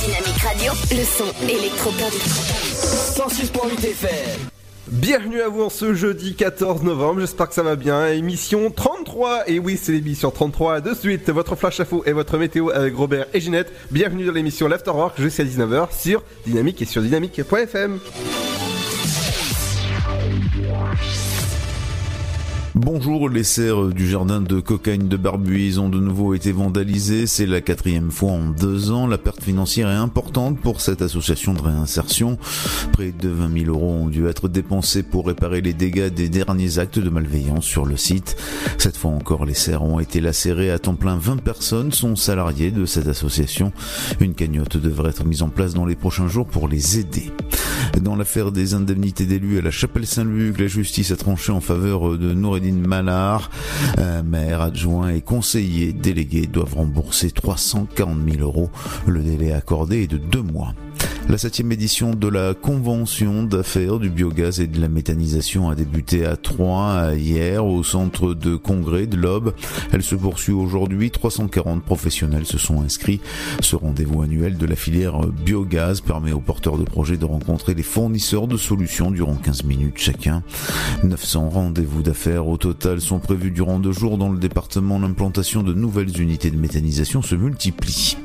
Dynamique Radio. Le son électropop. 106.8 FM. Bienvenue à vous en ce jeudi 14 novembre, j'espère que ça va bien. Émission 33, et oui c'est l'émission 33 de suite, votre flash info et votre météo avec Robert et Ginette. Bienvenue dans l'émission l'Afterwork jusqu'à 19h sur Dynamique et sur dynamique.fm. Bonjour, les serres du jardin de cocaïne de Barbuise ont de nouveau été vandalisées. C'est la quatrième fois en deux ans. La perte financière est importante pour cette association de réinsertion. Près de 20 000 euros ont dû être dépensés pour réparer les dégâts des derniers actes de malveillance sur le site. Cette fois encore, les serres ont été lacérées à temps plein. 20 personnes sont salariées de cette association. Une cagnotte devrait être mise en place dans les prochains jours pour les aider. Dans l'affaire des indemnités d'élus à la Chapelle Saint-Luc, la justice a tranché en faveur de Noureddin Malar. Euh, maire, adjoint et conseiller délégués doivent rembourser 340 000 euros. Le délai accordé est de deux mois. La septième édition de la convention d'affaires du biogaz et de la méthanisation a débuté à Troyes hier au centre de congrès de l'Aube. Elle se poursuit aujourd'hui. 340 professionnels se sont inscrits. Ce rendez-vous annuel de la filière biogaz permet aux porteurs de projets de rencontrer les fournisseurs de solutions durant 15 minutes chacun. 900 rendez-vous d'affaires au total sont prévus durant deux jours dans le département. L'implantation de nouvelles unités de méthanisation se multiplie.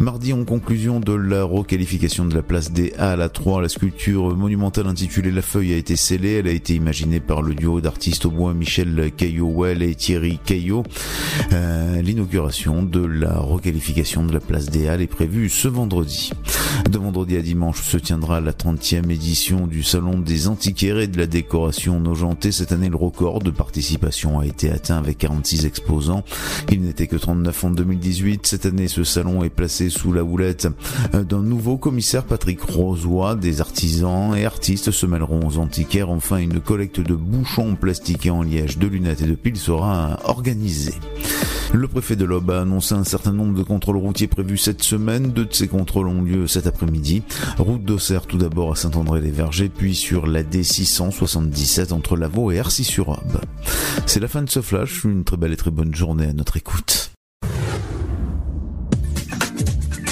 Mardi, en conclusion de la requalification de la place des Halles à 3, la sculpture monumentale intitulée La Feuille a été scellée. Elle a été imaginée par le duo d'artistes au bois Michel Caillot-Well et Thierry Caillot. Euh, L'inauguration de la requalification de la place des Halles est prévue ce vendredi. De vendredi à dimanche se tiendra la 30e édition du Salon des antiquaires et de la décoration nogentée. Cette année, le record de participation a été atteint avec 46 exposants. Il n'était que 39 en 2018. Cette année, ce salon est placé sous la houlette d'un nouveau commissaire Patrick Rosoy. Des artisans et artistes se mêleront aux antiquaires. Enfin, une collecte de bouchons plastiqués en liège, de lunettes et de piles sera organisée. Le préfet de l'Aube a annoncé un certain nombre de contrôles routiers prévus cette semaine. Deux de ces contrôles ont lieu cet après-midi. Route d'Auxerre tout d'abord à Saint-André-les-Vergers, puis sur la D677 entre Lavaux et Arcis-sur-Aube. C'est la fin de ce flash. Une très belle et très bonne journée à notre écoute.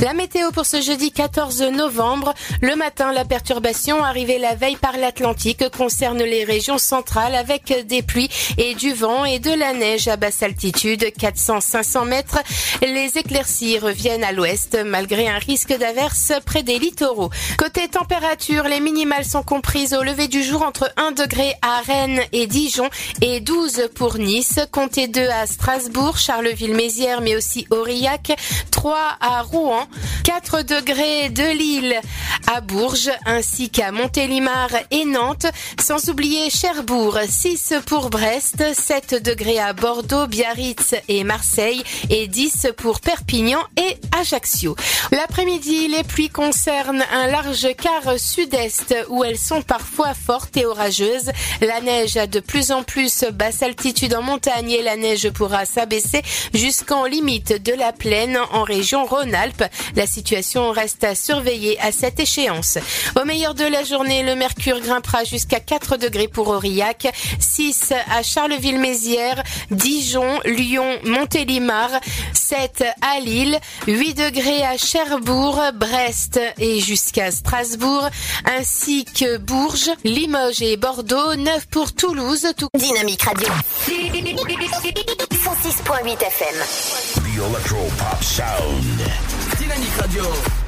La météo pour ce jeudi 14 novembre. Le matin, la perturbation arrivée la veille par l'Atlantique concerne les régions centrales avec des pluies et du vent et de la neige à basse altitude, 400-500 mètres. Les éclaircies reviennent à l'ouest malgré un risque d'averse près des littoraux. Côté température, les minimales sont comprises au lever du jour entre 1 degré à Rennes et Dijon et 12 pour Nice. Comptez 2 à Strasbourg, Charleville-Mézières mais aussi Aurillac. 3 à Rouen, 4 degrés de Lille à Bourges, ainsi qu'à Montélimar et Nantes, sans oublier Cherbourg, 6 pour Brest, 7 degrés à Bordeaux, Biarritz et Marseille, et 10 pour Perpignan et Ajaccio. L'après-midi, les pluies concernent un large quart sud-est où elles sont parfois fortes et orageuses. La neige a de plus en plus basse altitude en montagne et la neige pourra s'abaisser jusqu'en limite de la plaine en région Rhône-Alpes. La situation reste à surveiller à cette échéance. Au meilleur de la journée, le mercure grimpera jusqu'à 4 degrés pour Aurillac, 6 à Charleville-Mézières, Dijon, Lyon, Montélimar, 7 à Lille, 8 degrés à Cherbourg, Brest et jusqu'à Strasbourg, ainsi que Bourges, Limoges et Bordeaux, 9 pour Toulouse. Tout... Dynamique Radio. 106.8 FM. The Electro Pop Sound. Radio.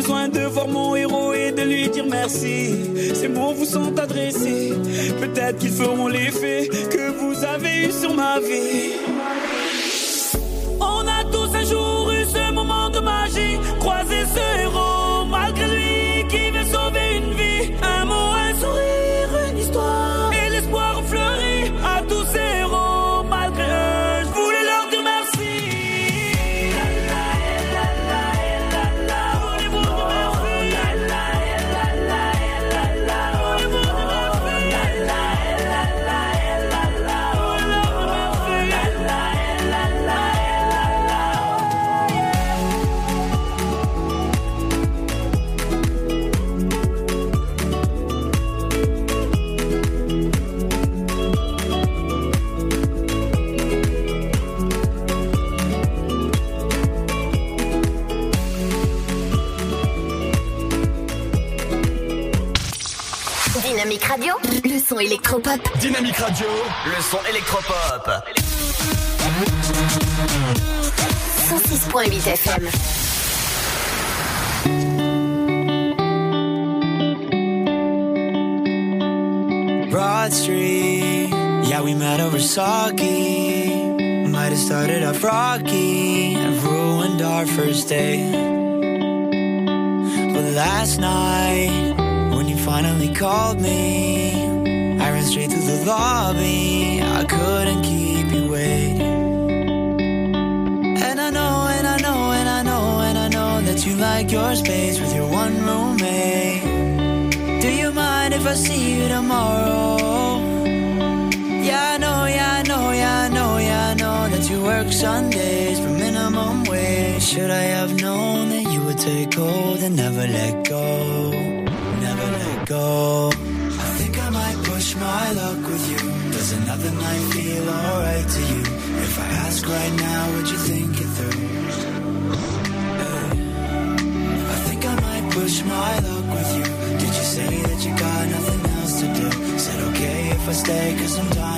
besoin de voir mon héros et de lui dire merci. Ces mots vous sont adressés. Peut-être qu'ils feront l'effet que vous avez eu sur ma vie. son électropop. Dynamique Radio, le son électropop. 106.8 FM. Broad Street, yeah, we met over sake. Might have started off rocky and ruined our first day. But last night, when you finally called me. Straight to the lobby. I couldn't keep you waiting. And I know, and I know, and I know, and I know that you like your space with your one roommate. Do you mind if I see you tomorrow? Yeah, I know, yeah, I know, yeah, I know, yeah, I know that you work Sundays for minimum wage. Should I have known that you would take hold and never let go? Never let go. My luck with you. Does another night feel alright to you? If I ask right now, would you think it through? I think I might push my luck with you. Did you say that you got nothing else to do? Said okay if I stay, cause I'm dying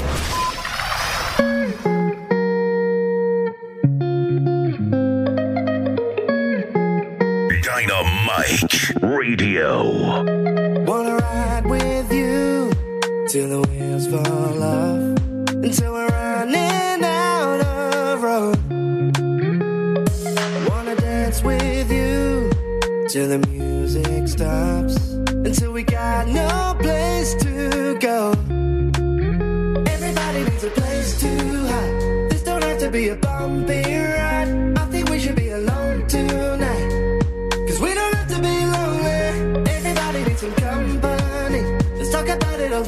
Dynamite Radio. Wanna ride with you till the wheels fall off, until we're running out of road. Wanna dance with you till the music stops, until we got no place to go. Everybody needs a place to hide. This don't have to be a bumpy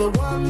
about it over one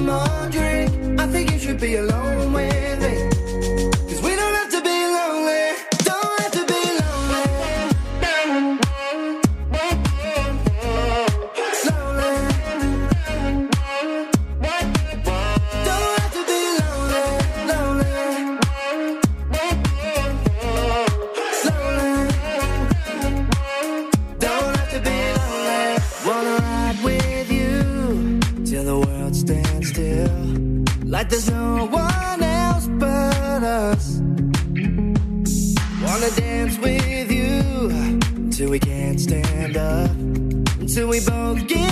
we both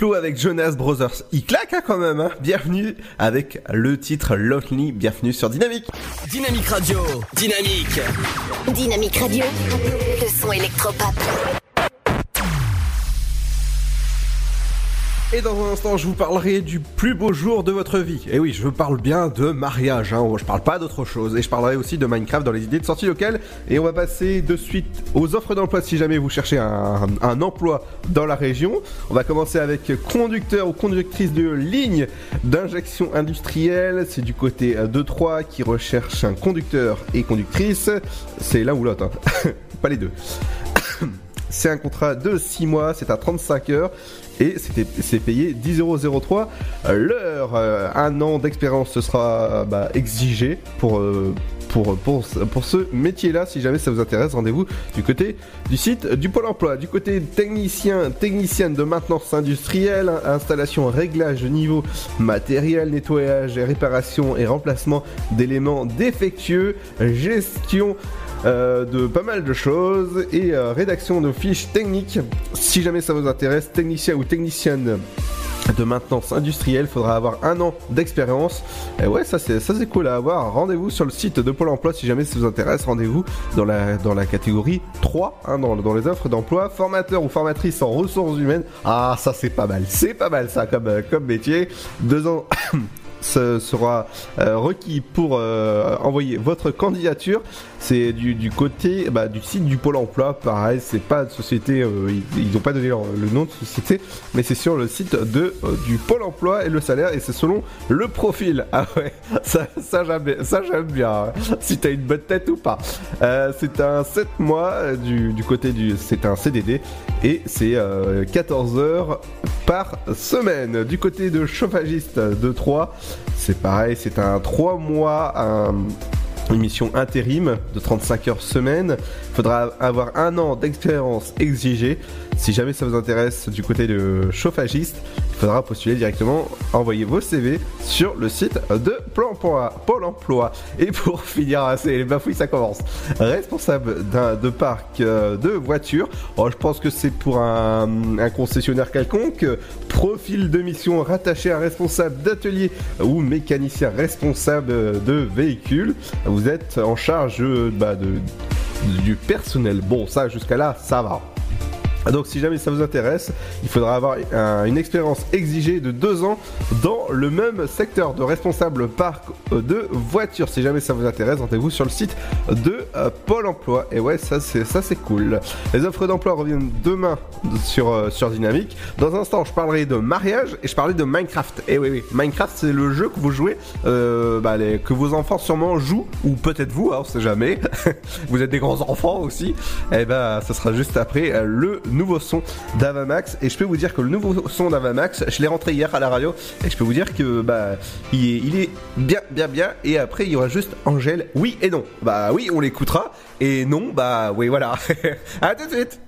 Diplo avec Jonas Brothers. Il claque hein, quand même. Hein. Bienvenue avec le titre Lonely. Bienvenue sur Dynamique. Dynamique Radio. Dynamique. Dynamique Radio, le son électropop. Et dans un instant, je vous parlerai du plus beau jour de votre vie. Et oui, je parle bien de mariage, hein. je parle pas d'autre chose. Et je parlerai aussi de Minecraft dans les idées de sortie locale. Et on va passer de suite aux offres d'emploi si jamais vous cherchez un, emploi dans la région. On va commencer avec conducteur ou conductrice de ligne d'injection industrielle. C'est du côté de 3 qui recherche un conducteur et conductrice. C'est l'un ou l'autre, hein. pas les deux. C'est un contrat de 6 mois, c'est à 35 heures et c'est payé 10,03€ l'heure. Euh, un an d'expérience ce sera bah, exigé pour, euh, pour, pour, ce métier-là. Si jamais ça vous intéresse, rendez-vous du côté du site du Pôle emploi. Du côté technicien, technicienne de maintenance industrielle, installation, réglage de niveau matériel, nettoyage et réparation et remplacement d'éléments défectueux, gestion euh, de pas mal de choses et euh, rédaction de fiches techniques. Si jamais ça vous intéresse, technicien ou technicienne de maintenance industrielle, faudra avoir un an d'expérience. Et ouais, ça c'est cool à avoir. Rendez-vous sur le site de Pôle Emploi si jamais ça vous intéresse. Rendez-vous dans la dans la catégorie 3, hein, dans, dans les offres d'emploi, formateur ou formatrice en ressources humaines. Ah, ça c'est pas mal, c'est pas mal ça comme euh, comme métier. Deux ans. Sera euh, requis pour euh, envoyer votre candidature. C'est du, du côté bah, du site du Pôle emploi. Pareil, c'est pas de société, euh, ils n'ont pas donné le nom de société, mais c'est sur le site de, du Pôle emploi et le salaire, et c'est selon le profil. Ah ouais, ça, ça j'aime bien, hein. si t'as une bonne tête ou pas. Euh, c'est un 7 mois du, du côté du. C'est un CDD et c'est euh, 14 heures par semaine. Du côté de chauffagiste de 3, c'est pareil, c'est un 3 mois. Un, une mission intérim de 35 heures semaine. Il faudra avoir un an d'expérience exigée. Si jamais ça vous intéresse du côté de chauffagiste, faudra postuler directement, envoyer vos CV sur le site de Pôle emploi. Pôle emploi. Et pour finir, ah, c'est les bafouilles, ça commence. Responsable d'un de parc euh, de voitures. Oh, je pense que c'est pour un, un concessionnaire quelconque. Profil de mission rattaché à un responsable d'atelier ou mécanicien responsable de véhicule. Vous êtes en charge euh, bah, de, du personnel. Bon, ça jusqu'à là, ça va. Donc si jamais ça vous intéresse, il faudra avoir un- une expérience exigée de deux ans dans le même secteur de responsable parc euh, de voitures. Si jamais ça vous intéresse, rendez-vous sur le site de euh, Pôle Emploi. Et ouais, ça c'est ça c'est cool. Les offres d'emploi reviennent demain sur euh, sur Dynamique. Dans un instant, je parlerai de mariage et je parlerai de Minecraft. Et oui oui, Minecraft c'est le jeu que vous jouez, euh, bah, que vos enfants sûrement jouent ou peut-être vous, hein, on sait jamais. vous êtes des grands enfants aussi. Et ben ça sera juste après le nouveau son d'Avamax. Et je peux vous dire que le nouveau son d'Avamax, je l'ai rentré hier à la radio et je peux vous dire que bah il est, il est bien bien bien. Et après il y aura juste Angèle, oui et non. Bah oui, on l'écoutera et non, bah oui voilà. à tout de suite.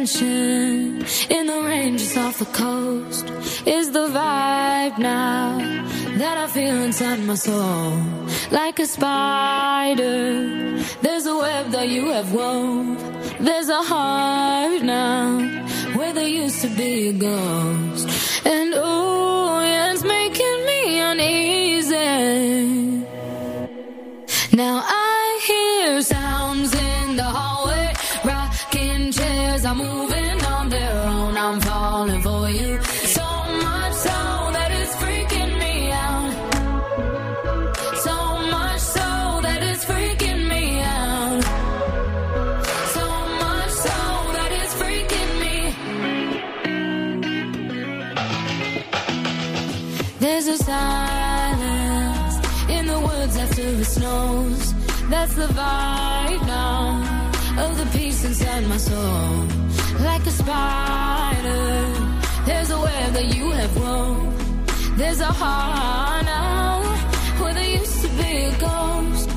In the ranges off the coast is the vibe now that I feel inside my soul. Like a spider, there's a web that you have wove. There's a heart now where there used to be a ghost. And oh, yeah, it's making me uneasy. Now I hear sounds moving on their own. I'm falling for you so much so that it's freaking me out. So much so that it's freaking me out. So much so that it's freaking me. There's a silence in the woods after it snows. That's the vibe the peace inside my soul. Like a spider, there's a web that you have wove. There's a heart now where there used to be a ghost.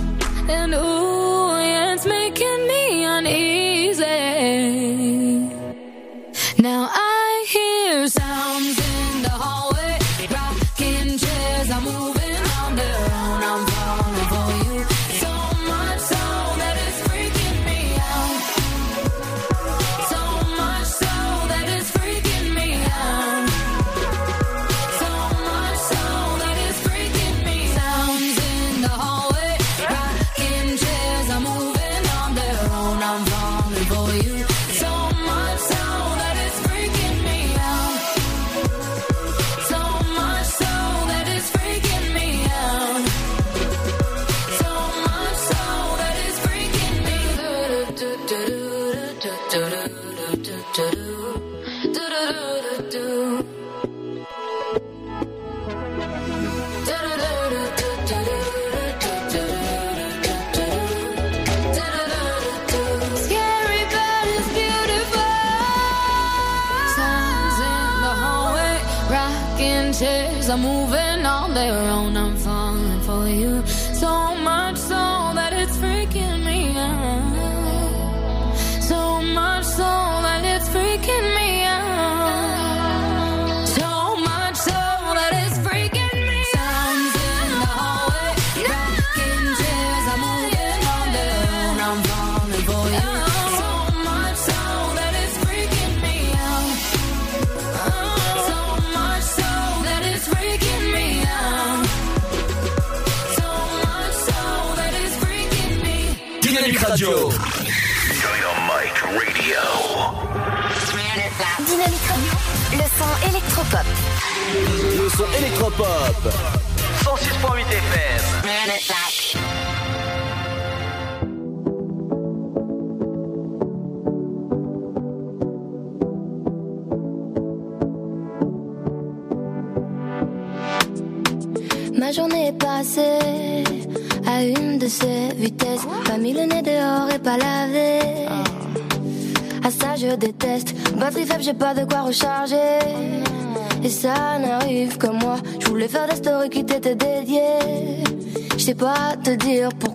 And ooh, yeah, it's making me uneasy. Now I hear sounds their own. Dynamique Radio, le son électropop. Le son électropop. 106.8 FM. Ma journée est passée à une de ces vitesses. Pas mis le nez dehors et pas lavé. À ça je déteste. Batterie faible, j'ai pas de quoi recharger. Et ça n'arrive que moi. Je voulais faire des stories qui t'étaient dédiées. Je sais pas te dire pourquoi.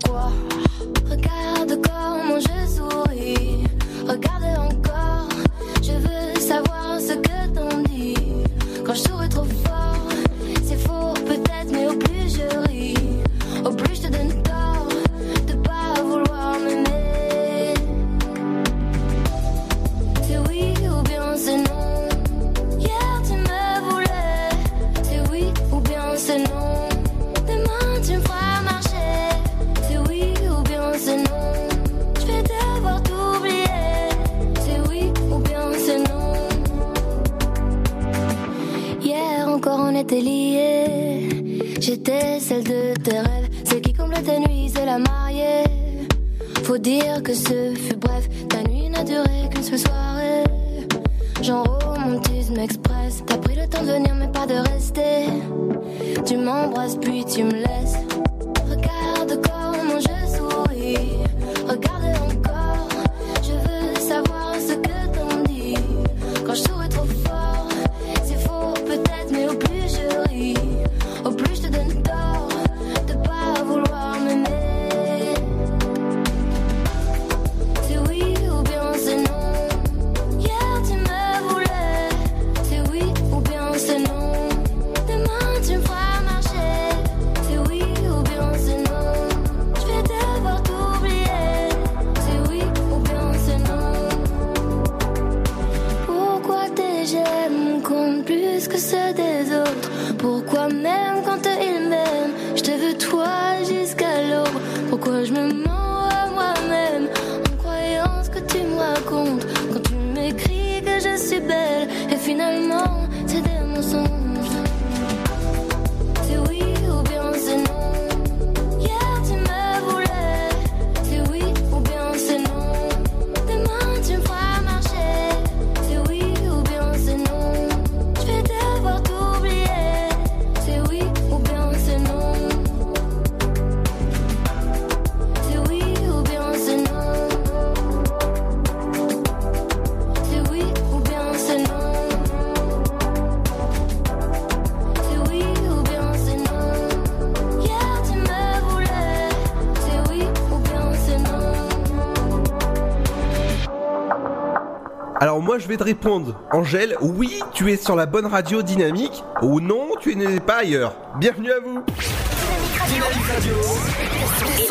Je vais te répondre, Angèle, oui tu es sur la bonne radio dynamique, ou non tu n'es pas ailleurs. Bienvenue à vous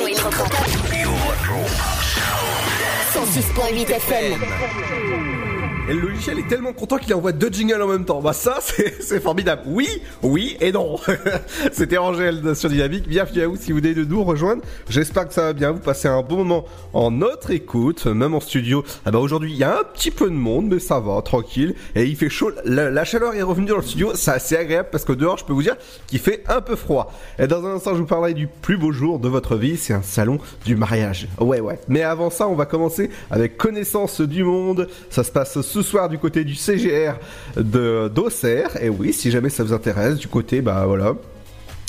électropop. 106.8 FM. Et le logiciel est tellement content qu'il envoie deux jingles en même temps. Bah ça, c'est formidable. Oui, oui et non. C'était Angèle sur Dynamique. Bienvenue à vous si vous venez de nous rejoindre. J'espère que ça va bien. Vous passez un bon moment en notre écoute, même en studio. Ah bah aujourd'hui, il y a un petit peu de monde, mais ça va, tranquille. Et il fait chaud. La, chaleur est revenue dans le studio. C'est assez agréable parce que dehors, je peux vous dire qu'il fait un peu froid. Et dans un instant, je vous parlerai du plus beau jour de votre vie. C'est un salon du mariage. Ouais, ouais. Mais avant ça, on va commencer avec connaissance du monde. Ça se passe ce soir du côté du CGR de d'Auxerre. Et oui, si jamais ça vous intéresse, du côté, bah.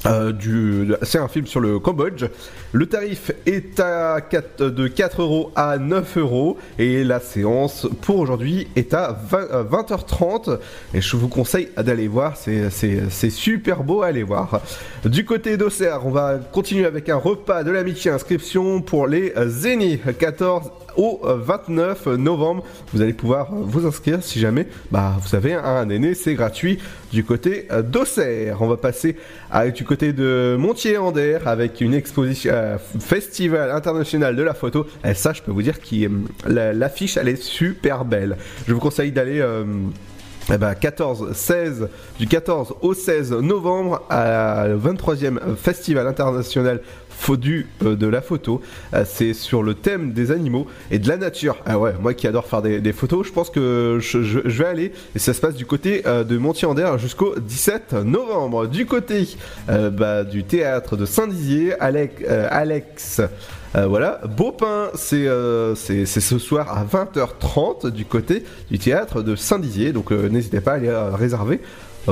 Euh, c'est un film sur le Cambodge. Le tarif est à 4, de 4 euros à 9 euros et la séance pour aujourd'hui est à 20, euh, 20h30 et je vous conseille d'aller voir, c'est, super beau à aller voir. Du côté d'Auxerre, on va continuer avec un repas de l'amitié inscription pour les Zénith 14 au 29 novembre. Vous allez pouvoir vous inscrire si jamais bah, vous avez un aîné, c'est gratuit du côté d'Auxerre. On va passer à, du côté de Montier-Ander avec une exposition, euh, festival international de la photo. Et ça, je peux vous dire que l'affiche, elle est super belle. Je vous conseille d'aller... euh, eh ben 14, 16, du 14 au 16 novembre à le 23e Festival international Faudu euh, de la photo. Euh, c'est sur le thème des animaux et de la nature. Ah ouais, moi qui adore faire des, photos, je pense que je, vais aller et ça se passe du côté euh, de Montier-Ander jusqu'au 17 novembre. Du côté bah, du théâtre de Saint-Dizier, Alex, Alex euh, voilà, Beaupin, c'est euh, ce soir à 20h30 du côté du théâtre de Saint-Dizier, donc n'hésitez pas à aller réserver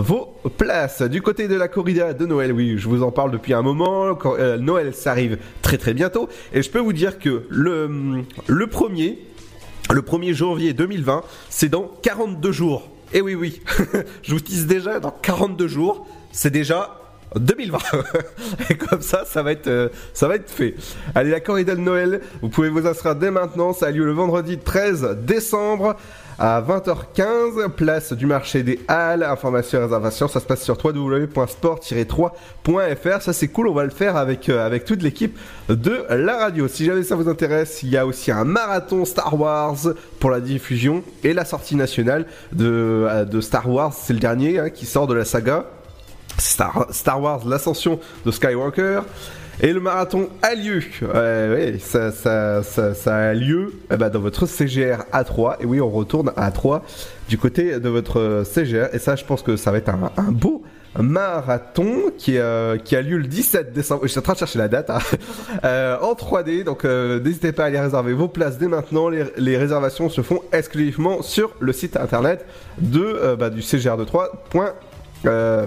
vos places. Du côté de la corrida de Noël, oui, je vous en parle depuis un moment, euh, Noël ça arrive très très bientôt, et je peux vous dire que le, le premier, le 1er janvier 2020, c'est dans 42 jours. Et oui, oui, je vous tease déjà, dans 42 jours, c'est déjà 2020. Et comme ça, ça va être, euh, ça va être fait. Allez, la corrida de Noël, vous pouvez vous inscrire dès maintenant. Ça a lieu le vendredi 13 décembre à 20h15, place du marché des Halles. Information et réservation, ça se passe sur www.sport-3.fr. Ça c'est cool, on va le faire avec, euh, avec toute l'équipe de la radio. Si jamais ça vous intéresse, il y a aussi un marathon Star Wars pour la diffusion et la sortie nationale de, euh, de Star Wars. C'est le dernier hein, qui sort de la saga. Star, Star Wars, l'ascension de Skywalker. Et le marathon a lieu. Ouais, ça, a lieu eh ben, dans votre CGR A3. Et oui, on retourne à A3 du côté de votre CGR. Et ça, je pense que ça va être un, beau marathon qui, euh, qui a lieu le 17 décembre. Je suis en train de chercher la date hein. Euh, en 3D. Donc euh, n'hésitez pas à aller réserver vos places dès maintenant. Les, réservations se font exclusivement sur le site internet de, bah, du CGR de 3. Euh,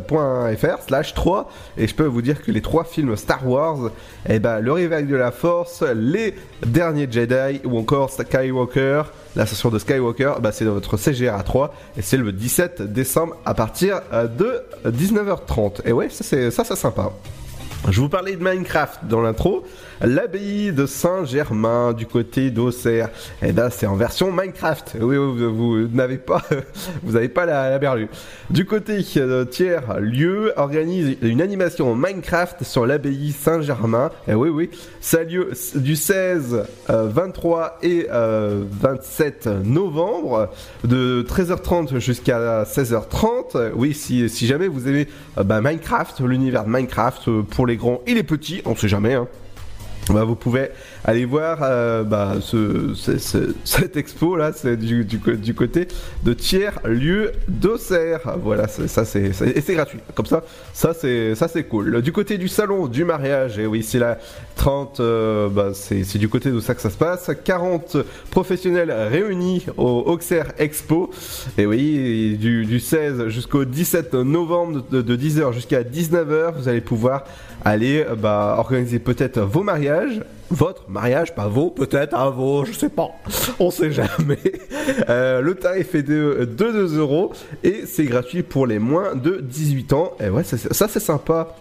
.fr slash 3 et je peux vous dire que les trois films Star Wars eh ben, le réveil de la force les derniers Jedi ou encore Skywalker l'ascension de Skywalker bah, c'est dans votre CGR à 3 et c'est le 17 décembre à partir euh, de 19h30 et ouais ça c'est ça c'est sympa. Je vous parlais de Minecraft dans l'intro. L'abbaye de Saint-Germain du côté d'Auxerre. Et ben c'est en version Minecraft. Oui, vous, n'avez pas, vous n'avez pas la, la berlue. Du côté de tiers lieu organise une animation Minecraft sur l'abbaye Saint-Germain. Et oui, oui, ça a lieu du 16, euh, 23 et euh, 27 novembre de 13h30 jusqu'à 16h30. Oui, si, si jamais vous aimez euh, bah, Minecraft, l'univers de Minecraft euh, pour les grands et les petits, on sait jamais. Hein. Bah, vous pouvez aller voir euh, bah, ce, ce- ce- cette expo là, c'est du, côté de tiers lieu d'Auxerre. Voilà, ça c'est et c'est gratuit. Comme ça, ça c'est ça c'est cool. Du côté du salon du mariage, et oui, c'est la 30, euh, bah, c'est du côté de ça que ça se passe. 40 professionnels réunis au Auxerre Expo. Et oui, et du, du 16 jusqu'au 17 novembre de, de 10h jusqu'à 19h, vous allez pouvoir aller organiser peut-être vos mariages. Votre mariage, pas vos, peut-être à vos, je sais pas, on sait jamais. Euh, le tarif est de, de 2 euros et c'est gratuit pour les moins de 18 ans. Et ouais, ça, ça c'est sympa.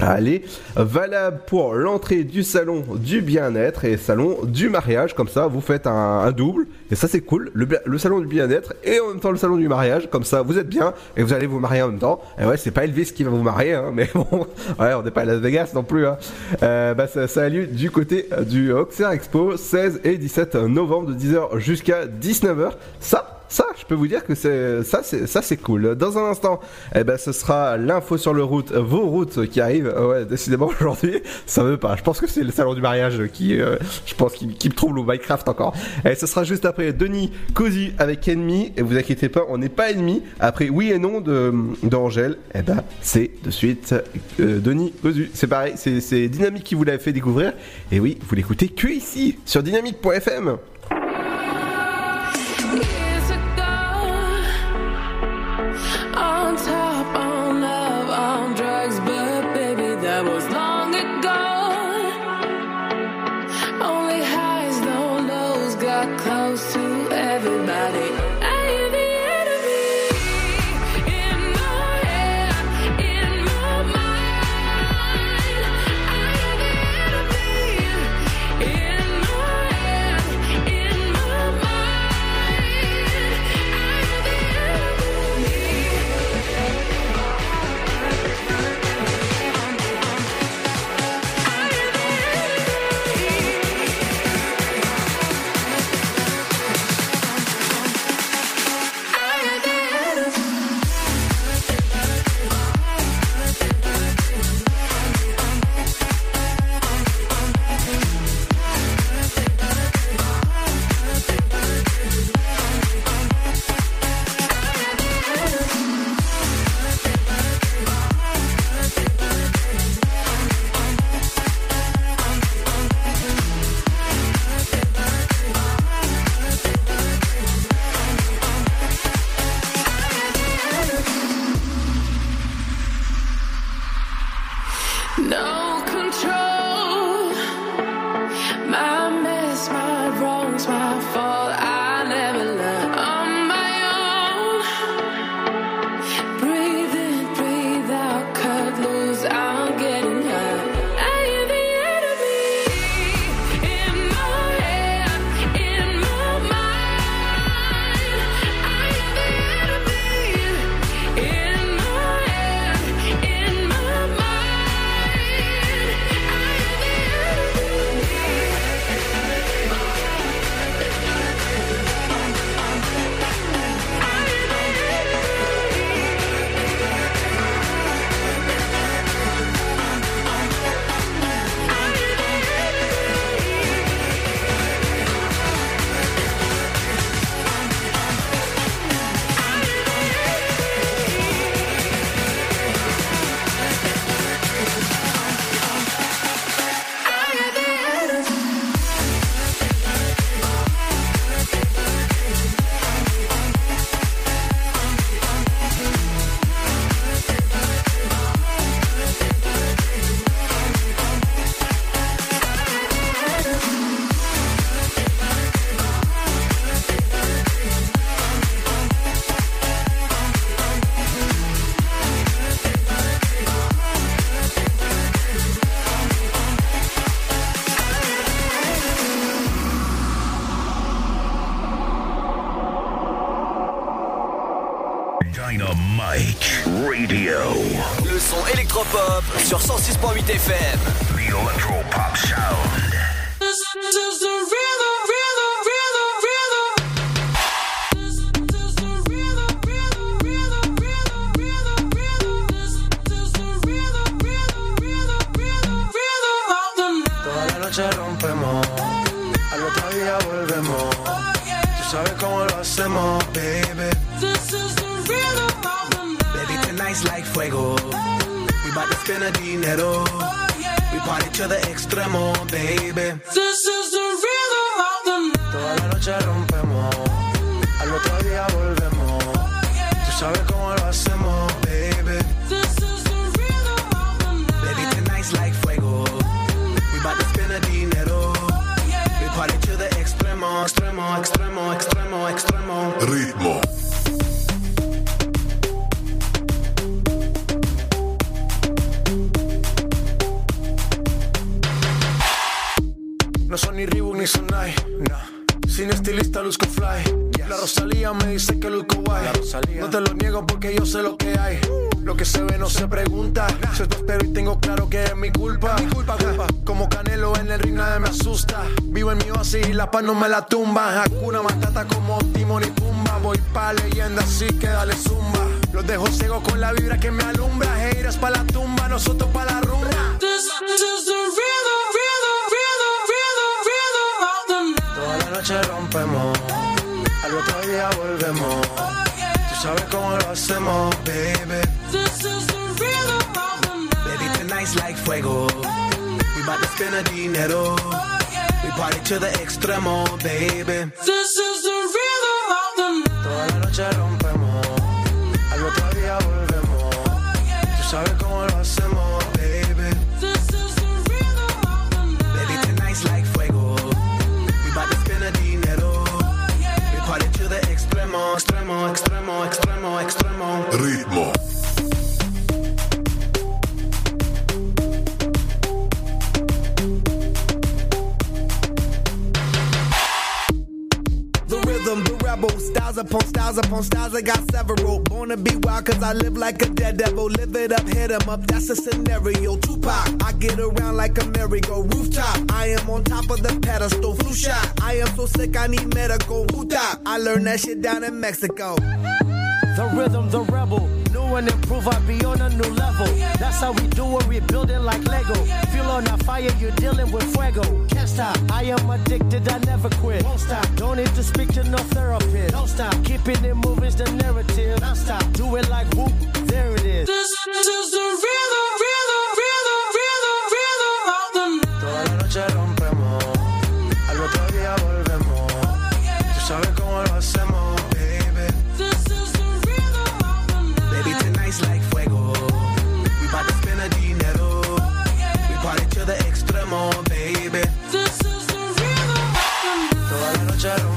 Allez, valable pour l'entrée du salon du bien-être et salon du mariage, comme ça vous faites un, double, et ça c'est cool, le, salon du bien-être et en même temps le salon du mariage, comme ça vous êtes bien et vous allez vous marier en même temps. Et ouais, c'est pas Elvis qui va vous marier, hein, mais bon, ouais, on n'est pas à Las Vegas non plus. Hein. Euh, bah, ça, ça a lieu du côté euh, du Auxerre Expo, 16 et 17 novembre de 10h jusqu'à 19h. Ça, ça, je peux vous dire que c'est ça, c'est ça, c'est cool. Dans un instant, eh ben, ce sera l'info sur le route, vos routes qui arrivent. Euh, Ouais, décidément aujourd'hui, ça veut pas. Je pense que c'est le salon du mariage qui, euh, je pense, qui, qui me trouble au Minecraft encore. Et ce sera juste après Denis Cozy avec Ennemi. Et vous inquiétez pas, on n'est pas ennemis. Après oui et non de d'Angèle, eh ben, c'est de suite euh, Denis Cozy. C'est pareil, c'est Dynamique qui vous l'avait fait découvrir. Et oui, vous l'écoutez que ici sur dynamique.fm. sur 106.8 FM. I need I learned that shit down in Mexico. The rhythm, the rebel. New and improve, I be on a new level. That's how we do it, we build it like Lego. Feel on a fire, you're dealing with fuego. Can't stop, I am addicted, I never quit. Won't stop, don't need to speak to no therapist. Don't stop, keeping it moving's the narrative. Don't stop, do it like whoop, there it is. This is the rhythm, rhythm, rhythm, rhythm, rhythm of the night. Tú sabes cómo lo hacemos, baby. This is the rhythm of the night. Baby, tonight's like fuego. We bout to spend a dinero. We party to the extremo, baby. This is the rhythm of the night. Toda la noche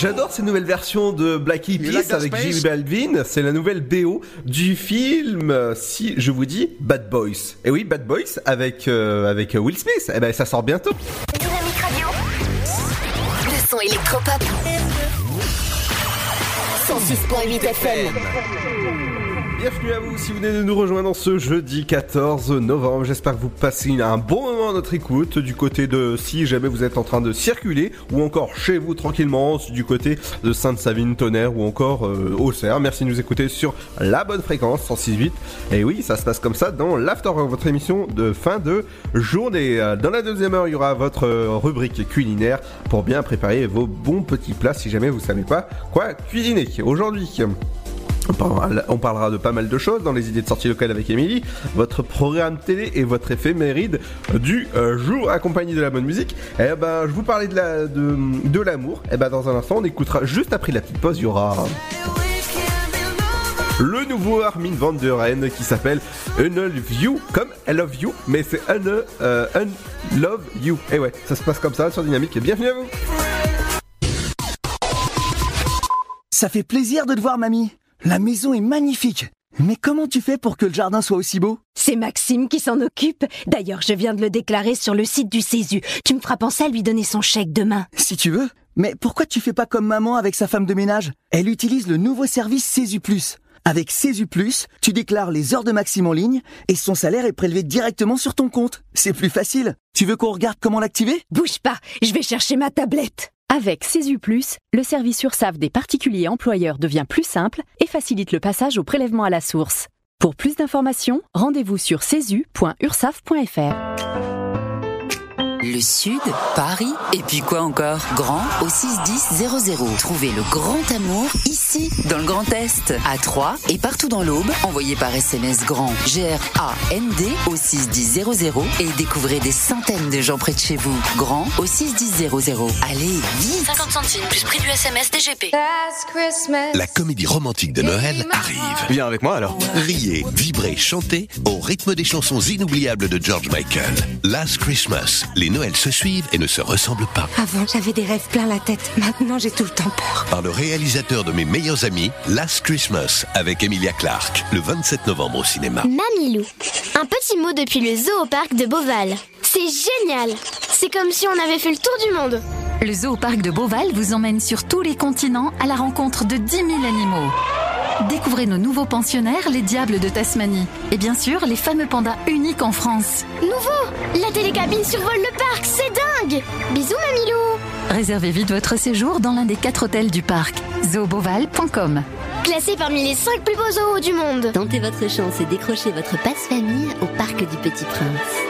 J'adore ces nouvelles versions de Black Eyed avec? J Balvin. C'est la nouvelle BO du film, si je vous dis, Bad Boys. Et oui, Bad Boys avec, euh, avec Will Smith. Eh ben, ça sort bientôt. Dynamique Radio. Le son électropop. 106.8 FM. Bienvenue à vous si vous venez de nous rejoindre ce jeudi 14 novembre. J'espère que vous passez un bon moment à notre écoute du côté de si jamais vous êtes en train de circuler ou encore chez vous tranquillement du côté de Sainte-Savine, Tonnerre ou encore euh, Auxerre. Merci de nous écouter sur la bonne fréquence 106.8. Et oui, ça se passe comme ça dans l'After votre émission de fin de journée. Dans la deuxième heure, il y aura votre rubrique culinaire pour bien préparer vos bons petits plats si jamais vous savez pas quoi cuisiner. Aujourd'hui, on parlera, de pas mal de choses dans les idées de sortie locale avec Émilie, votre programme télé et votre éphéméride du euh, jour accompagné de la bonne musique. Et ben, je vous parlais de la de, de l'amour. Et ben, dans un instant, on écoutera juste après la petite pause, il y aura le nouveau Armin Van Der qui s'appelle Unlove You, comme I Love You, mais c'est Un euh, Unlove You. Et ouais, ça se passe comme ça sur Dynamique. Bienvenue à vous. Ça fait plaisir de te voir, mamie. La maison est magnifique. Mais comment tu fais pour que le jardin soit aussi beau? C'est Maxime qui s'en occupe. D'ailleurs, je viens de le déclarer sur le site du Césu. Tu me feras penser à lui donner son chèque demain. Si tu veux. Mais pourquoi tu fais pas comme maman avec sa femme de ménage? Elle utilise le nouveau service Césu Plus. Avec Césu Plus, tu déclares les heures de Maxime en ligne et son salaire est prélevé directement sur ton compte. C'est plus facile. Tu veux qu'on regarde comment l'activer? Bouge pas, je vais chercher ma tablette. Avec CESU+, le service URSAF des particuliers employeurs devient plus simple et facilite le passage au prélèvement à la source. Pour plus d'informations, rendez-vous sur cesu.ursaf.fr. Le Sud, Paris, et puis quoi encore? Grand au 61000. Trouvez le grand amour ici, dans le Grand Est, à Troyes et partout dans l'Aube. Envoyez par SMS grand G-R-A-N-D au 61000 et découvrez des centaines de gens près de chez vous. Grand au 61000. Allez, vite 50 centimes plus prix du SMS DGP. La comédie romantique de Noël arrive. Viens avec moi alors. Riez, vibrez, chantez au rythme des chansons inoubliables de George Michael. Last Christmas. Les Noëls se suivent et ne se ressemblent pas. Avant, j'avais des rêves plein la tête. Maintenant, j'ai tout le temps peur. Par le réalisateur de mes meilleurs amis, Last Christmas, avec Emilia Clarke, le 27 novembre au cinéma. Mamilou. Un petit mot depuis le zoo au parc de Beauval. C'est génial. C'est comme si on avait fait le tour du monde. Le zoo parc de Beauval vous emmène sur tous les continents à la rencontre de 10 000 animaux. Découvrez nos nouveaux pensionnaires, les diables de Tasmanie. Et bien sûr, les fameux pandas uniques en France. Nouveau La télécabine survole le parc, c'est dingue Bisous Mamilou Réservez vite votre séjour dans l'un des quatre hôtels du parc. zooboval.com Classé parmi les 5 plus beaux zoos du monde. Tentez votre chance et décrochez votre passe-famille au Parc du Petit Prince.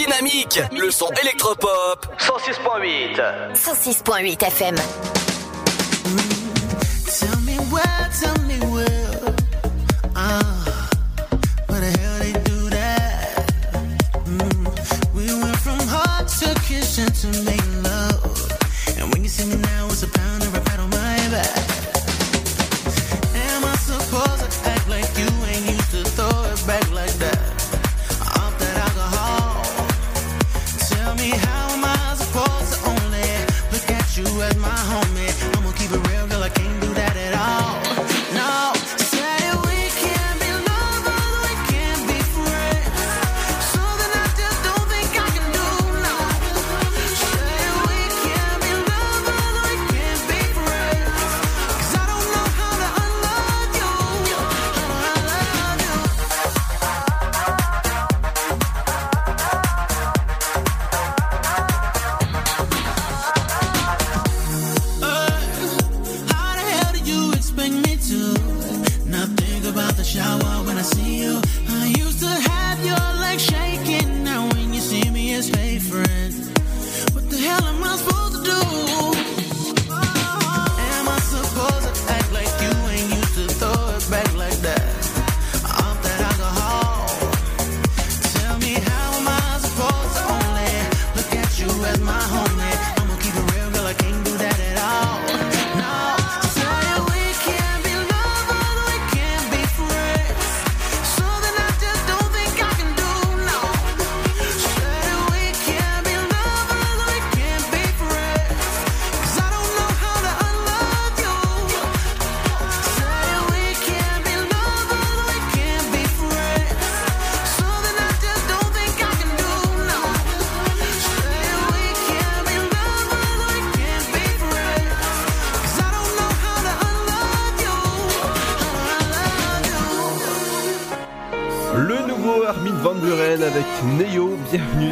Dynamique, le son électropop. 106.8. 106.8 FM. Tell me where, tell me where. Where the hell they do that? We went from heart to kitchen to make love. And when you see me now, it's a pound of a pat on my back.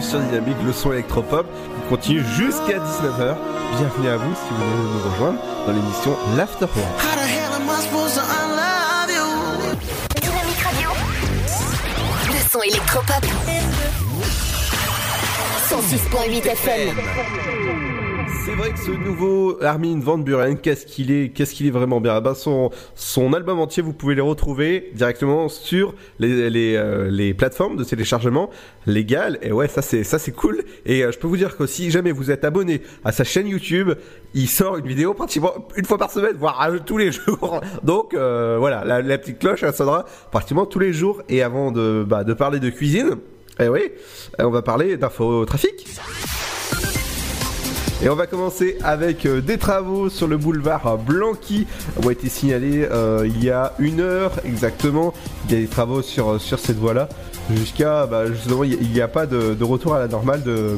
Sur Dynamique, le son électropop qui continue jusqu'à 19h. Bienvenue à vous si vous venez nous rejoindre dans l'émission l'Afterwork. Dynamique Radio. Le son électropop. 106.8 FM. C'est vrai que ce nouveau Armin Van Buren, qu'est-ce qu'il est, qu'est-ce qu'il est vraiment bien? Ah ben, son, son album entier, vous pouvez le retrouver directement sur les, les, euh, les plateformes de téléchargement légales. Et ouais, ça c'est, ça c'est cool. Et euh, je peux vous dire que si jamais vous êtes abonné à sa chaîne YouTube, il sort une vidéo pratiquement une fois par semaine, voire tous les jours. Donc euh, voilà, la, la petite cloche, elle sonnera pratiquement tous les jours. Et avant de, bah, de parler de cuisine, eh oui, on va parler d'infotrafic. Et on va commencer avec euh, des travaux sur le boulevard Blanqui ont été signalés euh, il y a une heure exactement. Il y a des travaux sur, sur cette voie-là jusqu'à bah, justement il n'y a pas de retour à la normale de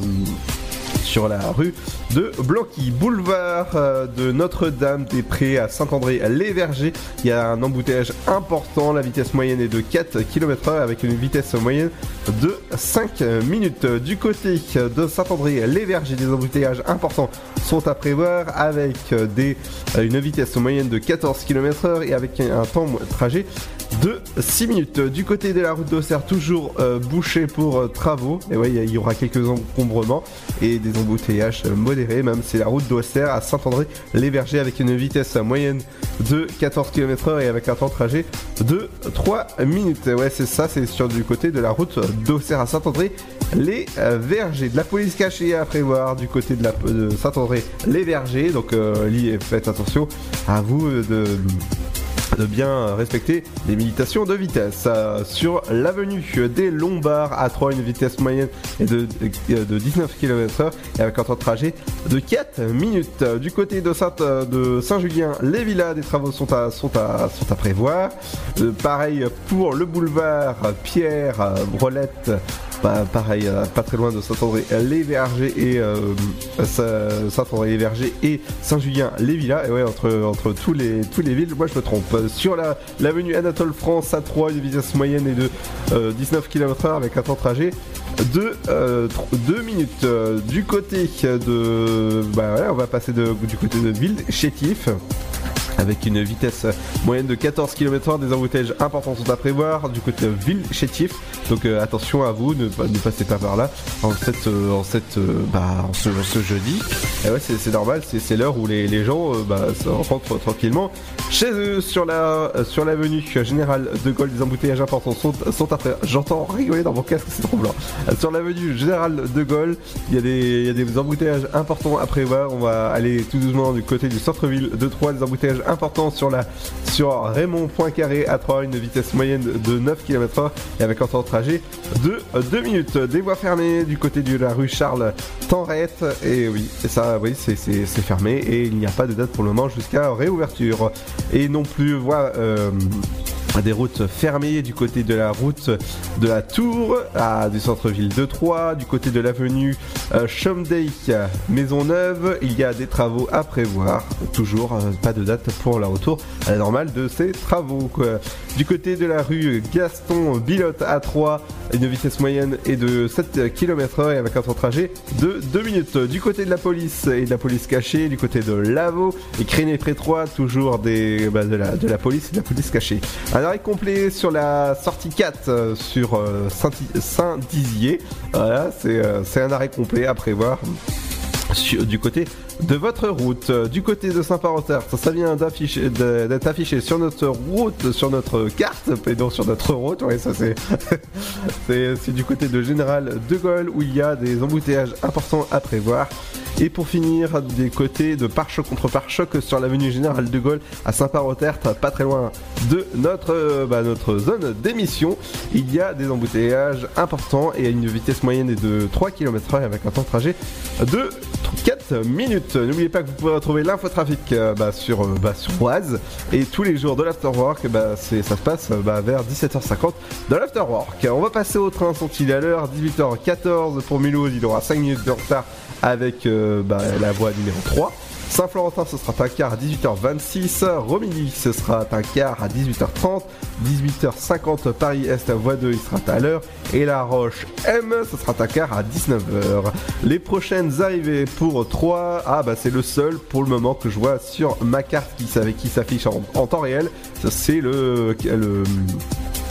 sur la rue de Blanqui, boulevard euh, de Notre-Dame-des-Prés à Saint-André-les-Vergers. Il y a un embouteillage important, la vitesse moyenne est de 4 km/h avec une vitesse moyenne de 5 minutes. Du côté de Saint-André-les-Vergers, des embouteillages importants sont à prévoir avec une vitesse moyenne de 14 km/h et avec un temps trajet de 6 minutes. Du côté de la route d'Auxerre, toujours euh, bouché pour euh, travaux. Et ouais, il y aura quelques encombrements et des embouteillages modérés. Même c'est la route d'Auxerre à Saint-André-les-Vergers avec une vitesse moyenne de 14 km/h et avec un temps de trajet de 3 minutes. Ouais, c'est ça, c'est sur du côté de la route d'Auxerre à Saint-André-les-Vergers. De la police cachée à prévoir du côté de, Saint-André-les-Vergers. Donc, euh, faites attention à vous de de bien respecter les limitations de vitesse. Euh, sur l'avenue des Lombards à 3, une vitesse moyenne est de, euh, de 19 km/h et avec un temps de trajet de 4 minutes. Du côté euh, de Saint-Julien, les villas des travaux sont à, sont à, sont à prévoir. Euh, pareil pour le boulevard Pierre euh, Brelette. Bah, pareil, euh, pas très loin de Saint-André-les-Vergers et euh, Sa- Saint-André-les-Vergers et Saint-Julien-les-Villas. Et ouais, entre, entre tous les, tous les villes, moi je me trompe. Euh, Sur la, l'avenue Anatole France à 3, une vitesse moyenne est de euh, 19 km/h avec un temps de trajet de 2 minutes. Du côté de. Bah ouais, on va passer du côté de Ville Chétif avec une vitesse moyenne de 14 km/h. Des embouteillages importants sont à prévoir du côté de ville chétif. Donc euh, attention à vous, ne, pas- ne passez pas par là en cette, euh, en cette, euh, bah, en ce, jeudi. Et ouais, c'est normal, c'est l'heure où les, les gens bah, rentrent tranquillement chez eux sur la sur l'avenue Général de Gaulle. Des embouteillages importants sont, sont à prévoir. J'entends rigoler dans mon casque, c'est. Euh, Sur l'avenue Général de Gaulle, il y a des, il y a des embouteillages importants à prévoir. On va aller tout doucement du côté du centre-ville de Troyes. Des embouteillages importants sur la sur Raymond Poincaré à 3, une vitesse moyenne de 9 km/h et avec un temps de trajet de 2 minutes. Des voies fermées du côté de la rue Charles Tenrette. Et oui, ça, oui, c'est fermé et il n'y a pas de date pour le moment jusqu'à réouverture. Et non plus voie. euh, des routes fermées du côté de la route de la Tour du centre-ville de Troyes, du côté de l'avenue euh, Maisonneuve, il y a des travaux à prévoir. Toujours euh, pas de date pour le retour à la normale de ces travaux. quoi. Du côté de la rue Gaston Bilotte à 3, une vitesse moyenne est de 7 km/h et avec un temps de trajet de 2 minutes. Du côté de la police et de la police cachée, du côté de Lavaux et Créné près 3, toujours bah, de, la, la police et de la police cachée. Arrêt complet sur la sortie 4 euh, sur euh, Saint- Saint-Dizier. Voilà, c'est euh, c'est un arrêt complet à prévoir du côté de votre route. Euh, Du côté de Saint-Parenterre, ça, ça vient d'être affiché sur notre route, sur notre carte, et non sur notre route. Ouais, ça c'est c'est du côté de Général de Gaulle où il y a des embouteillages importants à prévoir. Et pour finir, des côtés de pare-choc contre pare-choc sur l'avenue Général de Gaulle à Saint-Parenterre, pas très loin de notre, euh, bah, notre zone d'émission, il y a des embouteillages importants et à une vitesse moyenne de 3 km/h avec un temps de trajet de 4 minutes. N'oubliez pas que vous pouvez retrouver l'infotrafic euh, bah, sur, euh, bah, sur Oise et tous les jours de l'afterwork, bah, ça se passe euh, bah, vers 17h50 de l'afterwork. On va passer au train, sont-ils à l'heure? 18h14 pour Mulhouse, il aura 5 minutes de retard avec la voie numéro 3. Saint-Florentin, ce sera un quart à 18h26. Romilly, ce sera un quart à 18h30. 18h50 Paris-Est Voie 2, il sera à l'heure. Et La Roche M, ce sera un quart à 19h. Les prochaines arrivées pour 3, ah bah c'est le seul pour le moment que je vois sur ma carte qui, qui s'affiche en, temps réel. C'est le,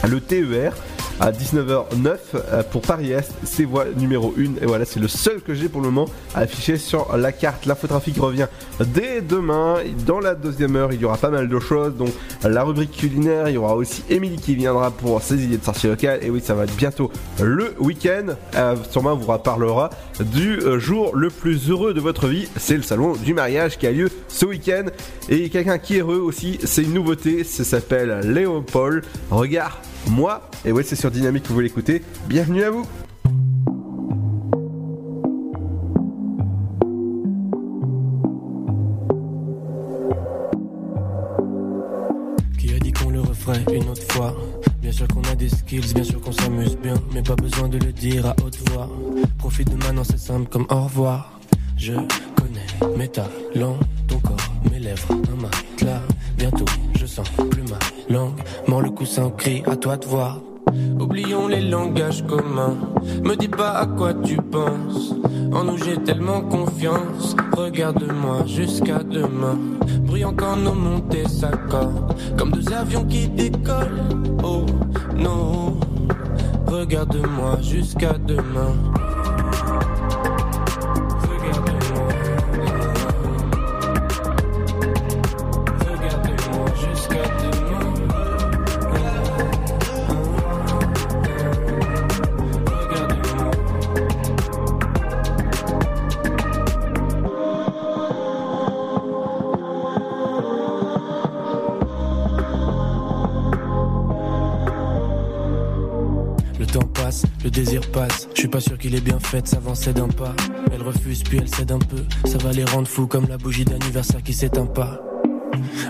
le TER à 19h09 euh, pour Paris-Est, c'est voie numéro 1 et voilà c'est le seul que j'ai pour le moment affiché sur la carte. L'infotrafic revient dès demain, dans la deuxième heure il y aura pas mal de choses, donc la rubrique culinaire, il y aura aussi Émilie qui viendra pour ses idées de sortie locale. Et oui ça va être bientôt le week-end, Euh, sûrement on vous reparlera du euh, jour le plus heureux de votre vie, c'est le salon du mariage qui a lieu ce week-end. Et quelqu'un qui est heureux aussi, c'est une nouveauté, ça s'appelle Léo Paul, regarde moi, et ouais c'est sur Dynamique que vous l'écoutez, bienvenue à vous. Qui a dit qu'on le referait une autre fois? Bien sûr qu'on a des skills, bien sûr qu'on s'amuse bien Mais pas besoin de le dire à haute voix. Profite de maintenant c'est simple comme au revoir. Je connais mes talents, ton corps, mes lèvres, un matelas Bientôt sens plus ma langue. Mord le coussin, crie à toi de voir. Oublions les langages communs. Me dis pas à quoi tu penses. En nous j'ai tellement confiance. Regarde-moi jusqu'à demain. Brillant quand nos montées s'accordent. Comme deux avions qui décollent. Oh non. Regarde-moi jusqu'à demain pas sûr qu'il est bien fait s'avancer d'un pas. Elle refuse, puis elle cède un peu. Ça va les rendre fous comme la bougie d'anniversaire qui s'éteint pas.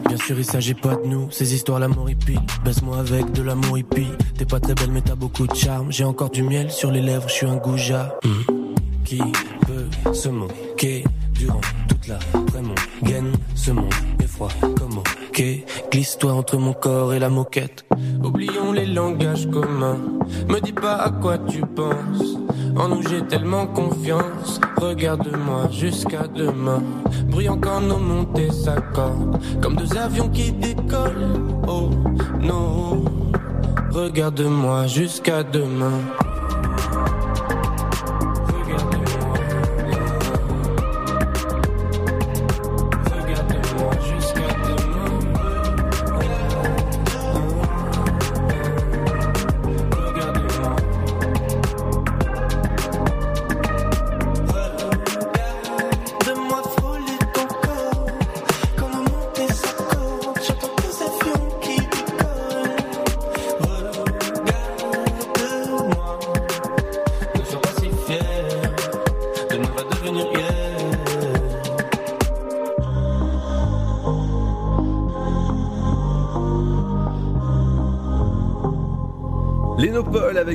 Bien sûr, il s'agit pas de nous, ces histoires l'amour hippie. Baisse-moi avec de l'amour hippie. T'es pas très belle, mais t'as beaucoup de charme. J'ai encore du miel sur les lèvres, je suis un goujat. Qui peut se moquer durant toute la mon gaine? Ce monde est froid comme ok. Glisse-toi entre mon corps et la moquette. Oublions les langages communs. Me dis pas à quoi tu penses. En nous j'ai tellement confiance. Regarde-moi jusqu'à demain. Brillant quand nos montées s'accordent. Comme deux avions qui décollent. Oh non. Regarde-moi jusqu'à demain.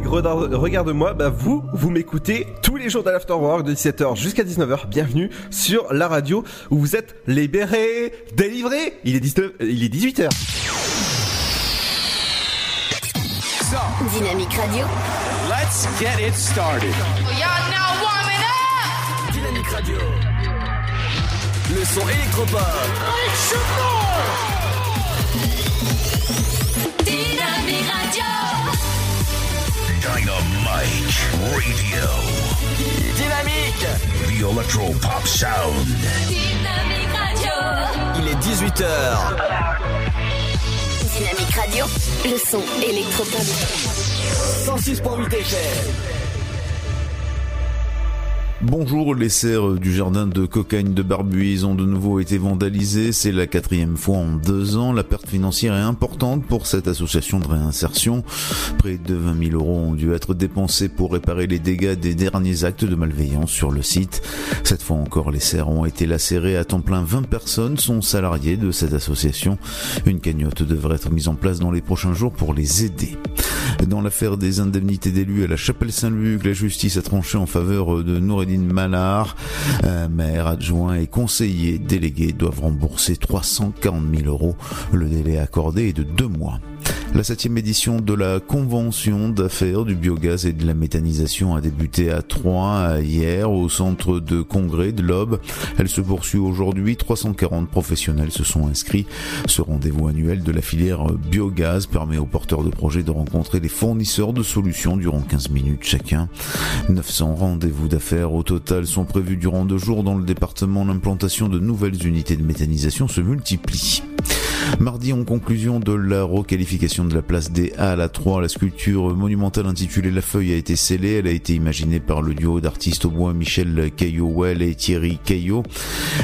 Regarde-moi, bah vous, vous m'écoutez tous les jours de l'Afterwork de 17h jusqu'à 19h. Bienvenue sur la radio où vous êtes libérés, délivrés. Il est 19, il est 18h. Dynamique Radio. Let's get it started. Y'all now warming up. Dynamique Radio. Le son électropop. Dynamite Radio. Dynamique. The Electro Pop Sound. Dynamique Radio. Il est 18h. Dynamique Radio. Le son électropop. 106.8 FM. Bonjour, les serres du jardin de cocagne de Barbuise ont de nouveau été vandalisées. C'est la quatrième fois en deux ans. La perte financière est importante pour cette association de réinsertion. Près de 20 000 euros ont dû être dépensés pour réparer les dégâts des derniers actes de malveillance sur le site. Cette fois encore, les serres ont été lacérées à temps plein. 20 personnes sont salariées de cette association. Une cagnotte devrait être mise en place dans les prochains jours pour les aider. Dans l'affaire des indemnités d'élus à la Chapelle Saint-Luc, la justice a tranché en faveur de Noureddine Malard. Maire, adjoint et conseiller délégué doivent rembourser 340 000 euros. Le délai accordé est de deux mois. La septième édition de la convention d'affaires du biogaz et de la méthanisation a débuté à Troyes hier au centre de congrès de l'Aube. Elle se poursuit aujourd'hui. 340 professionnels se sont inscrits. Ce rendez-vous annuel de la filière biogaz permet aux porteurs de projets de rencontrer les fournisseurs de solutions durant 15 minutes chacun. 900 rendez-vous d'affaires au total sont prévus durant deux jours dans le département. L'implantation de nouvelles unités de méthanisation se multiplie. Mardi, en conclusion de la requalification de la place des Halles à 3, la sculpture monumentale intitulée La Feuille a été scellée. Elle a été imaginée par le duo d'artistes au bois Michel Caillot-Well et Thierry Caillot.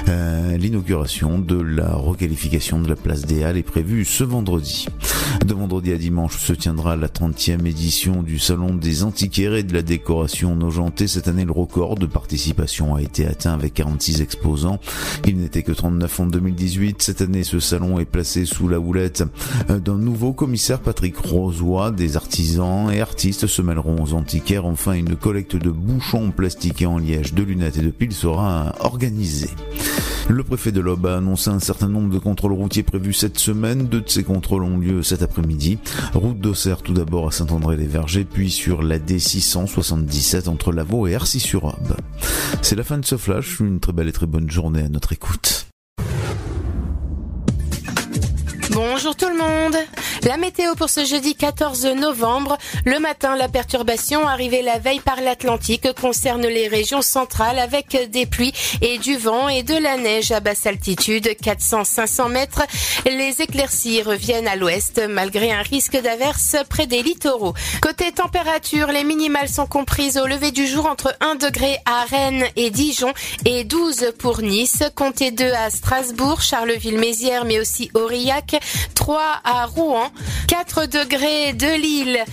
Euh, L'inauguration de la requalification de la place des Halles est prévue ce vendredi. De vendredi à dimanche se tiendra la 30e édition du Salon des antiquaires et de la décoration nogentée. Cette année, le record de participation a été atteint avec 46 exposants. Il n'était que 39 en 2018. Cette année, ce salon est placé sous la houlette d'un nouveau commissaire Patrick Rosoy. Des artisans et artistes se mêleront aux antiquaires. Enfin, une collecte de bouchons plastiqués en liège, de lunettes et de piles sera organisée. Le préfet de l'Aube a annoncé un certain nombre de contrôles routiers prévus cette semaine. Deux de ces contrôles ont lieu cet après-midi. Route d'Auxerre tout d'abord à Saint-André-les-Vergers, puis sur la D677 entre Lavaux et Ercy-sur-Aube. C'est la fin de ce flash. Une très belle et très bonne journée à notre écoute. Bonjour tout le monde La météo pour ce jeudi 14 novembre. Le matin, la perturbation arrivée la veille par l'Atlantique concerne les régions centrales avec des pluies et du vent et de la neige à basse altitude, 400-500 mètres. Les éclaircies reviennent à l'ouest malgré un risque d'averse près des littoraux. Côté température, les minimales sont comprises au lever du jour entre 1 degré à Rennes et Dijon et 12 pour Nice, comptez 2 à Strasbourg, Charleville-Mézières mais aussi Aurillac, 3 à Rouen, 4 degrés de Lille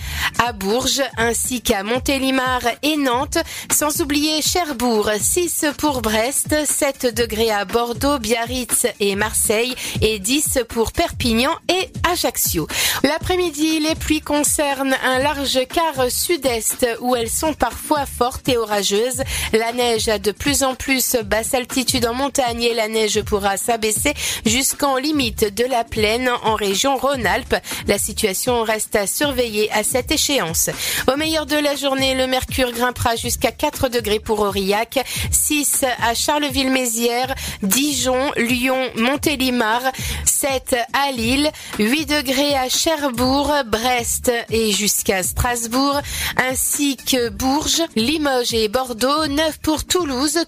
à Bourges, ainsi qu'à Montélimar et Nantes, sans oublier Cherbourg, 6 pour Brest, 7 degrés à Bordeaux, Biarritz et Marseille, et 10 pour Perpignan et Ajaccio. L'après-midi, les pluies concernent un large quart sud-est où elles sont parfois fortes et orageuses. La neige a de plus en plus basse altitude en montagne et la neige pourra s'abaisser jusqu'en limite de la plaine en région Rhône-Alpes. La situation reste à surveiller à cette échéance. Au meilleur de la journée, le mercure grimpera jusqu'à 4 degrés pour Aurillac, 6 à Charleville-Mézières, Dijon, Lyon, Montélimar, 7 à Lille, 8 degrés à Cherbourg, Brest et jusqu'à Strasbourg, ainsi que Bourges, Limoges et Bordeaux, 9 pour Toulouse.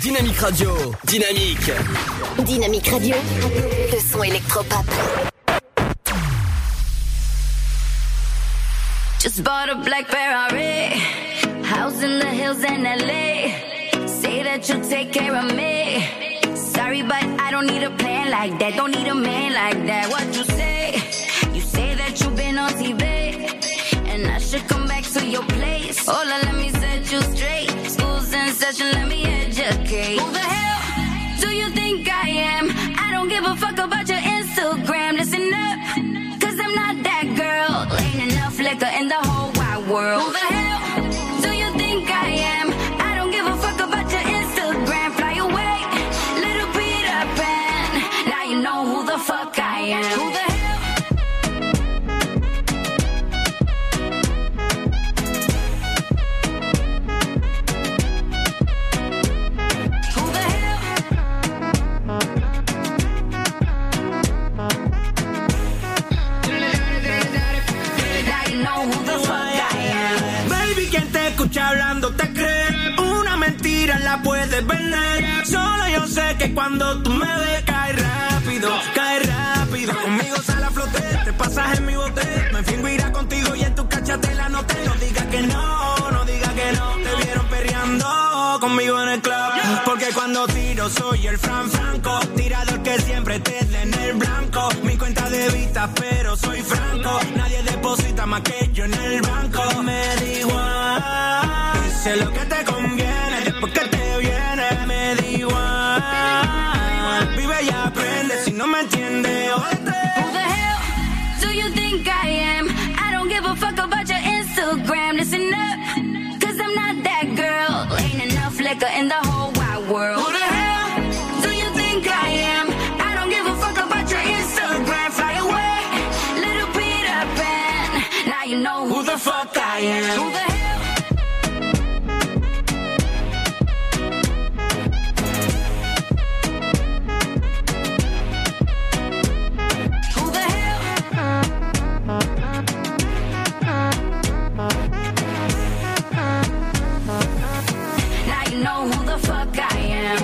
Dynamique Radio, dynamique. Dynamique Radio, le son électropop. Just bought a black Ferrari, house in the hills in LA. Say that you'll take care of me. Sorry, but I don't need a plan like that. Don't need a man like that. What you say? You say that you've been on TV, and I should come back to your place. Hola, let me set you straight. School's in session, let me educate. Who the hell do you think I am? I don't give a fuck about your Instagram. In the whole wide world. Escucha hablando te cree. Una mentira la puedes vender. Solo yo sé que cuando tú me ves, cae rápido, cae rápido. Conmigo sale a flote, te pasas en mi bote. Me fingo irá contigo y en tu no te no digas que no, no digas que no. Te vieron perreando conmigo en el club. Porque cuando tiro soy el Fran Franco. Tirador que siempre te dé en el blanco. Mi cuenta de vista, pero I am. Who the hell? Who the hell? Now you know who the fuck I am.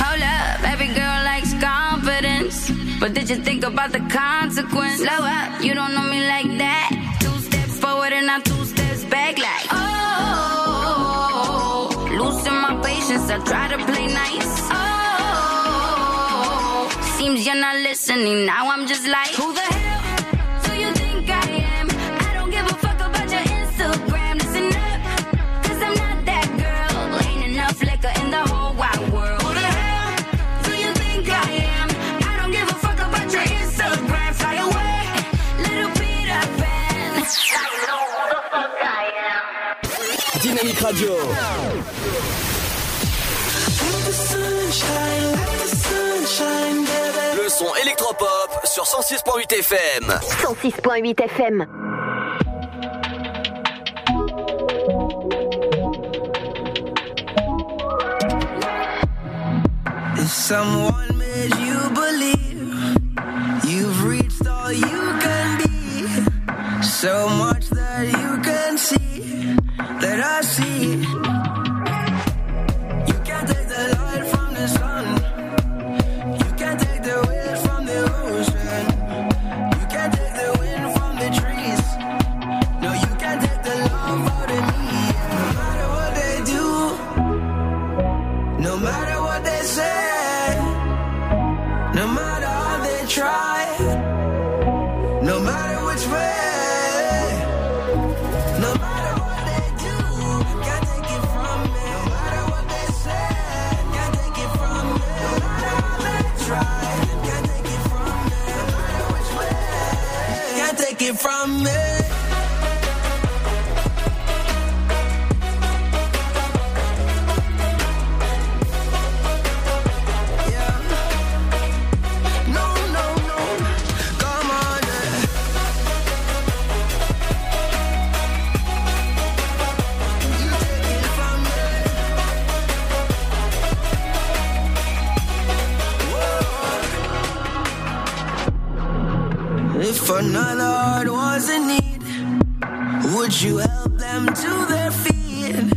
Hold up, every girl likes confidence. But did you think about the consequence? Slow up, you don't know me listening, now I'm just like, who the hell do you think I am? I don't give a fuck about your Instagram. Listen up. Cause I'm not that girl. Ain't enough liquor in the whole wide world. Who the hell do you think I am? I don't give a fuck about your Instagram. Fly away, little Peter Pan. I know who the fuck I am. Dynamique Radio. Le son électropop sur 106.8 FM. 106.8 FM. If someone made you believe you've reached all you can be, so much that you can see that I see. Was in need, would you help them to their feet?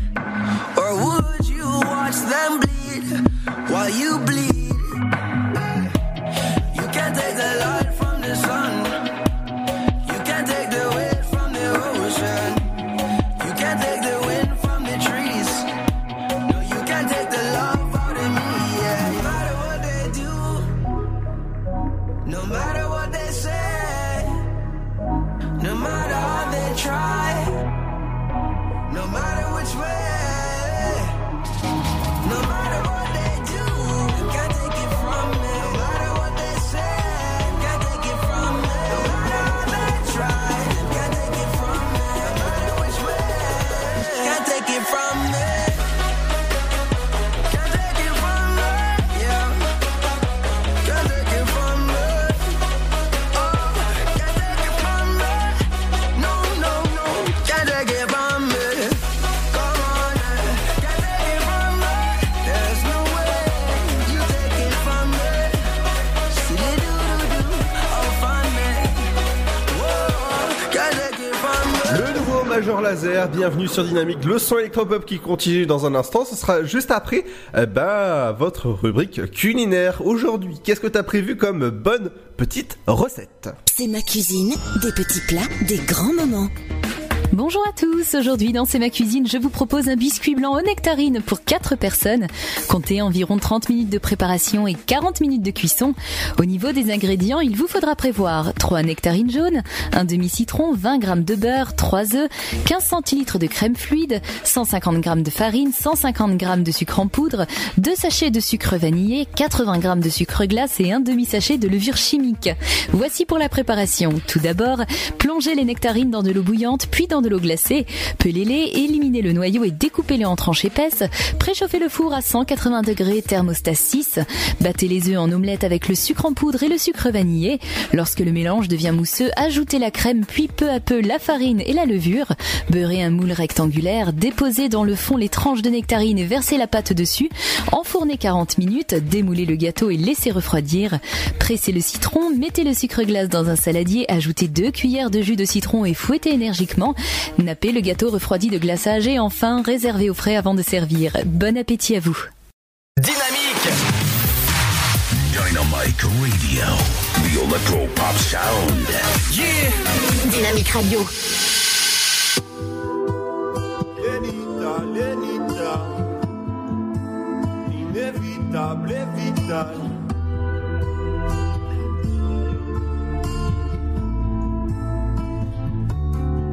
Bienvenue sur Dynamique, le son électropop qui continue dans un instant, ce sera juste après eh ben, votre rubrique culinaire. Aujourd'hui, qu'est-ce que t'as prévu comme bonne petite recette? C'est ma cuisine, des petits plats, des grands moments. Bonjour à tous, aujourd'hui dans C'est ma cuisine, je vous propose un biscuit blanc aux nectarines pour 4 personnes. Comptez environ 30 minutes de préparation et 40 minutes de cuisson. Au niveau des ingrédients, il vous faudra prévoir 3 nectarines jaunes, un demi-citron, 20 g de beurre, 3 œufs, 15 centilitres de crème fluide, 150 g de farine, 150 g de sucre en poudre, 2 sachets de sucre vanillé, 80 g de sucre glace et un demi-sachet de levure chimique. Voici pour la préparation. Tout d'abord, plongez les nectarines dans de l'eau bouillante, puis dans de l'eau glacée. Pelez-les, éliminez le noyau et découpez-les en tranches épaisses. Préchauffez le four à 180 degrés, thermostat 6. Battez les œufs en omelette avec le sucre en poudre et le sucre vanillé. Lorsque le mélange devient mousseux, ajoutez la crème puis peu à peu la farine et la levure. Beurrez un moule rectangulaire, déposez dans le fond les tranches de nectarine et versez la pâte dessus. Enfournez 40 minutes, démoulez le gâteau et laissez refroidir. Pressez le citron, mettez le sucre glace dans un saladier, ajoutez deux cuillères de jus de citron et fouettez énergiquement. Nappez le gâteau refroidi de glaçage et enfin réservez au frais avant de servir. Bon appétit à vous. Dynamique Dynamic Radio. The Electro Pop Sound. Yeah Dynamique Radio. Lenita, Lenita, inévitable et vital.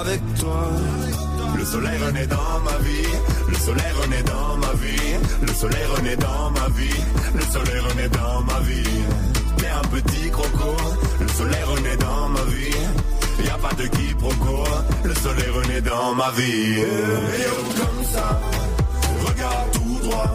Avec toi. Le soleil renaît dans ma vie, le soleil renaît dans ma vie, le soleil renaît dans ma vie, le soleil renaît dans ma vie. T'es un petit croco, le soleil renaît dans ma vie. Y a pas de quiproquo, le soleil renaît dans ma vie. Et oh, comme ça, regarde tout droit.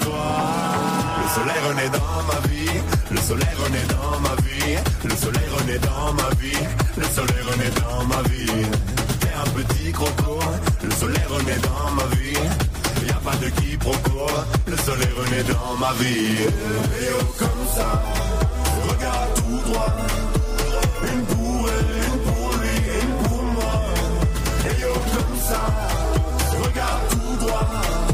Le soleil renaît dans ma vie, le soleil renaît dans ma vie, le soleil renaît dans ma vie, le soleil renaît dans ma vie. T'es un petit croco, le soleil renaît dans ma vie. Y a pas de quiproquo, le soleil renaît dans ma vie. Et oh comme ça, regarde tout droit. Une pour elle, une pour lui, une pour moi. Et oh comme ça, regarde tout droit.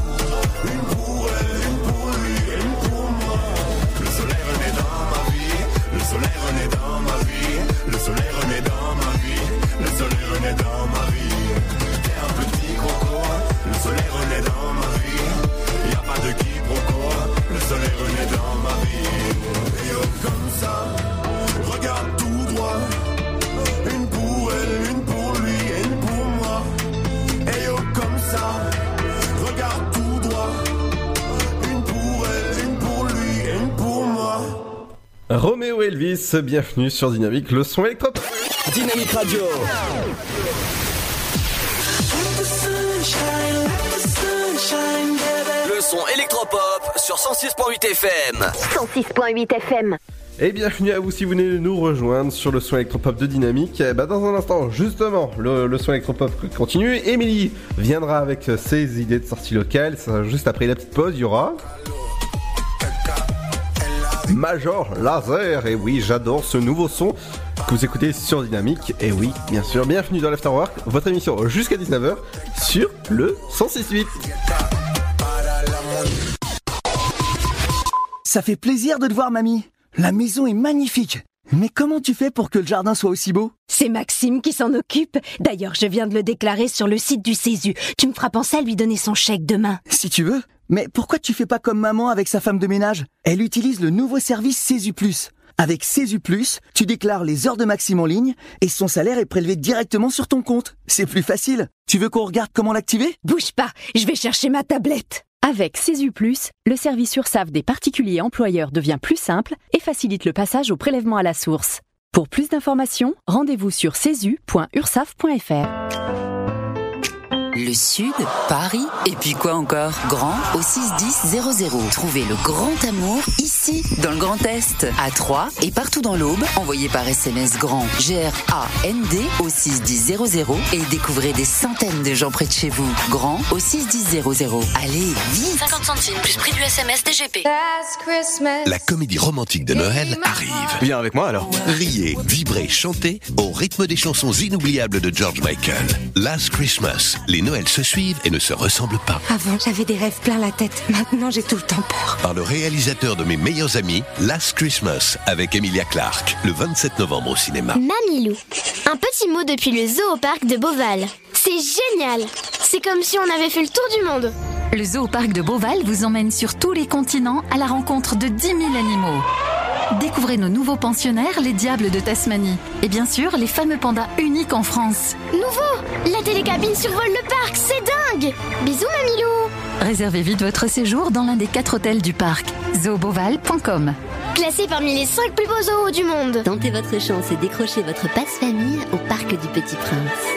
Roméo Elvis, bienvenue sur Dynamique, le son électropop. Dynamique Radio Le son électropop sur 106.8 FM 106.8 FM. Et bienvenue à vous si vous venez de nous rejoindre sur le son électropop de Dynamique. Eh ben, dans un instant, justement, le, le son électropop continue. Émilie viendra avec ses idées de sortie locale. Ça, juste après la petite pause, il y aura... Major Laser. Et oui, j'adore ce nouveau son que vous écoutez sur Dynamique. Et oui, bien sûr, bienvenue dans l'Afterwork, votre émission jusqu'à 19h sur le 106.8. Ça fait plaisir de te voir, mamie. La maison est magnifique. Mais comment tu fais pour que le jardin soit aussi beau? C'est Maxime qui s'en occupe. D'ailleurs, je viens de le déclarer sur le site du Césu. Tu me feras penser à lui donner son chèque demain. Si tu veux. Mais pourquoi tu fais pas comme maman avec sa femme de ménage? Elle utilise le nouveau service Césu. Avec Césu tu déclares les heures de Maxime en ligne et son salaire est prélevé directement sur ton compte. C'est plus facile. Tu veux qu'on regarde comment l'activer? Bouge pas, je vais chercher ma tablette. Avec Césu le service URSAF des particuliers employeurs devient plus simple et facilite le passage au prélèvement à la source. Pour plus d'informations, rendez-vous sur cesu.ursaf.fr. Le Sud, Paris, et puis quoi encore? Grand au 61000. Trouvez le grand amour ici, dans le Grand Est, à Troyes et partout dans l'Aube. Envoyez par SMS grand G-R-A-N-D au 61000 et découvrez des centaines de gens près de chez vous. Grand au 61000. Allez, vite 50 centimes plus prix du SMS DGP. La comédie romantique de Noël arrive. Viens avec moi alors. Riez, vibrez, chantez au rythme des chansons inoubliables de George Michael. Last Christmas. Les Noëls se suivent et ne se ressemblent pas. Avant, j'avais des rêves plein la tête. Maintenant, j'ai tout le temps peur. Par le réalisateur de mes meilleurs amis, Last Christmas, avec Emilia Clarke, le 27 novembre au cinéma. Mamilou. Un petit mot depuis le zoo au parc de Beauval. C'est génial. C'est comme si on avait fait le tour du monde. Le zoo au parc de Beauval vous emmène sur tous les continents à la rencontre de 10 000 animaux. Découvrez nos nouveaux pensionnaires, les diables de Tasmanie. Et bien sûr, les fameux pandas uniques en France. Nouveau La télécabine survole le parc, c'est dingue Bisous Mamilou Réservez vite votre séjour dans l'un des quatre hôtels du parc. zooboval.com Classé parmi les 5 plus beaux zoos du monde. Tentez votre chance et décrochez votre passe-famille au Parc du Petit Prince.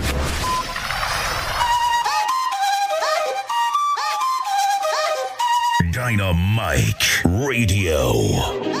Dynamite Radio.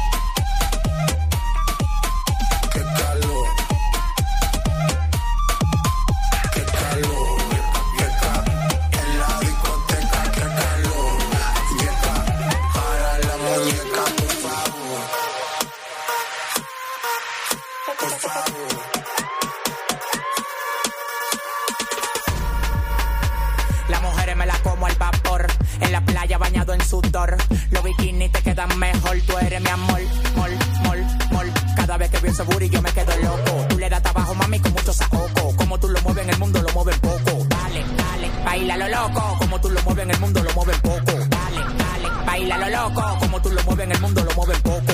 Las mujeres me la como al vapor. En la playa bañado en sudor. Los bikinis te quedan mejor. Tú eres mi amor, mol, mol, mol. Cada vez que veo ese booty yo me quedo loco. Tú le das trabajo, mami, con mucho saoco. Como tú lo mueves en el mundo, lo mueves poco. Dale, dale, baila lo loco. Como tú lo mueves en el mundo, lo mueves poco. Dale, dale, baila lo loco. Como tú lo mueves en el mundo, lo mueves poco.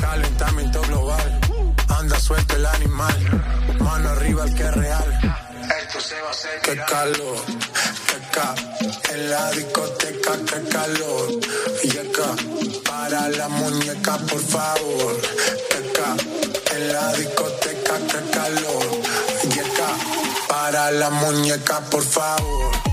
Calentamiento global. Anda suelto el animal. Mano arriba el que es real. Esto se va a hacer. Qué calor. Qué ca. En la discoteca, qué calor. Y acá. Para la muñeca, por favor. Qué ca. En la discoteca, qué calor. Y acá. Para la muñeca, por favor.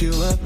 you up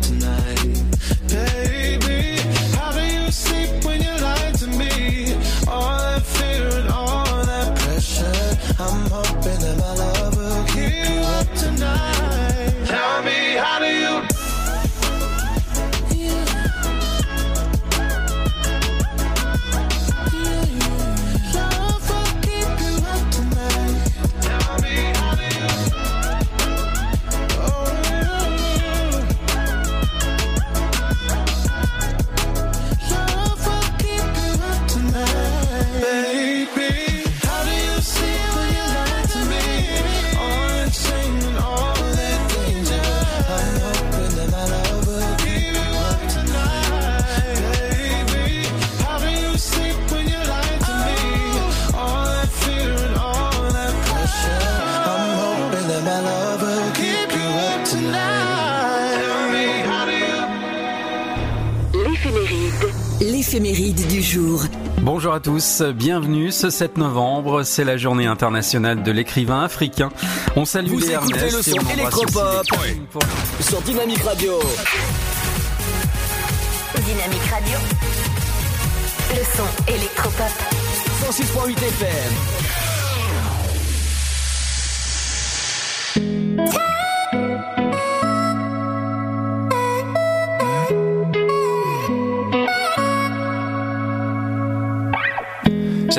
l'éphéméride du jour. Bonjour à tous, bienvenue ce 7 novembre, c'est la journée internationale de l'écrivain africain. On salue les écoutez le son électropop sur Dynamique Radio. Dynamique Radio. Le son électropop. 106.8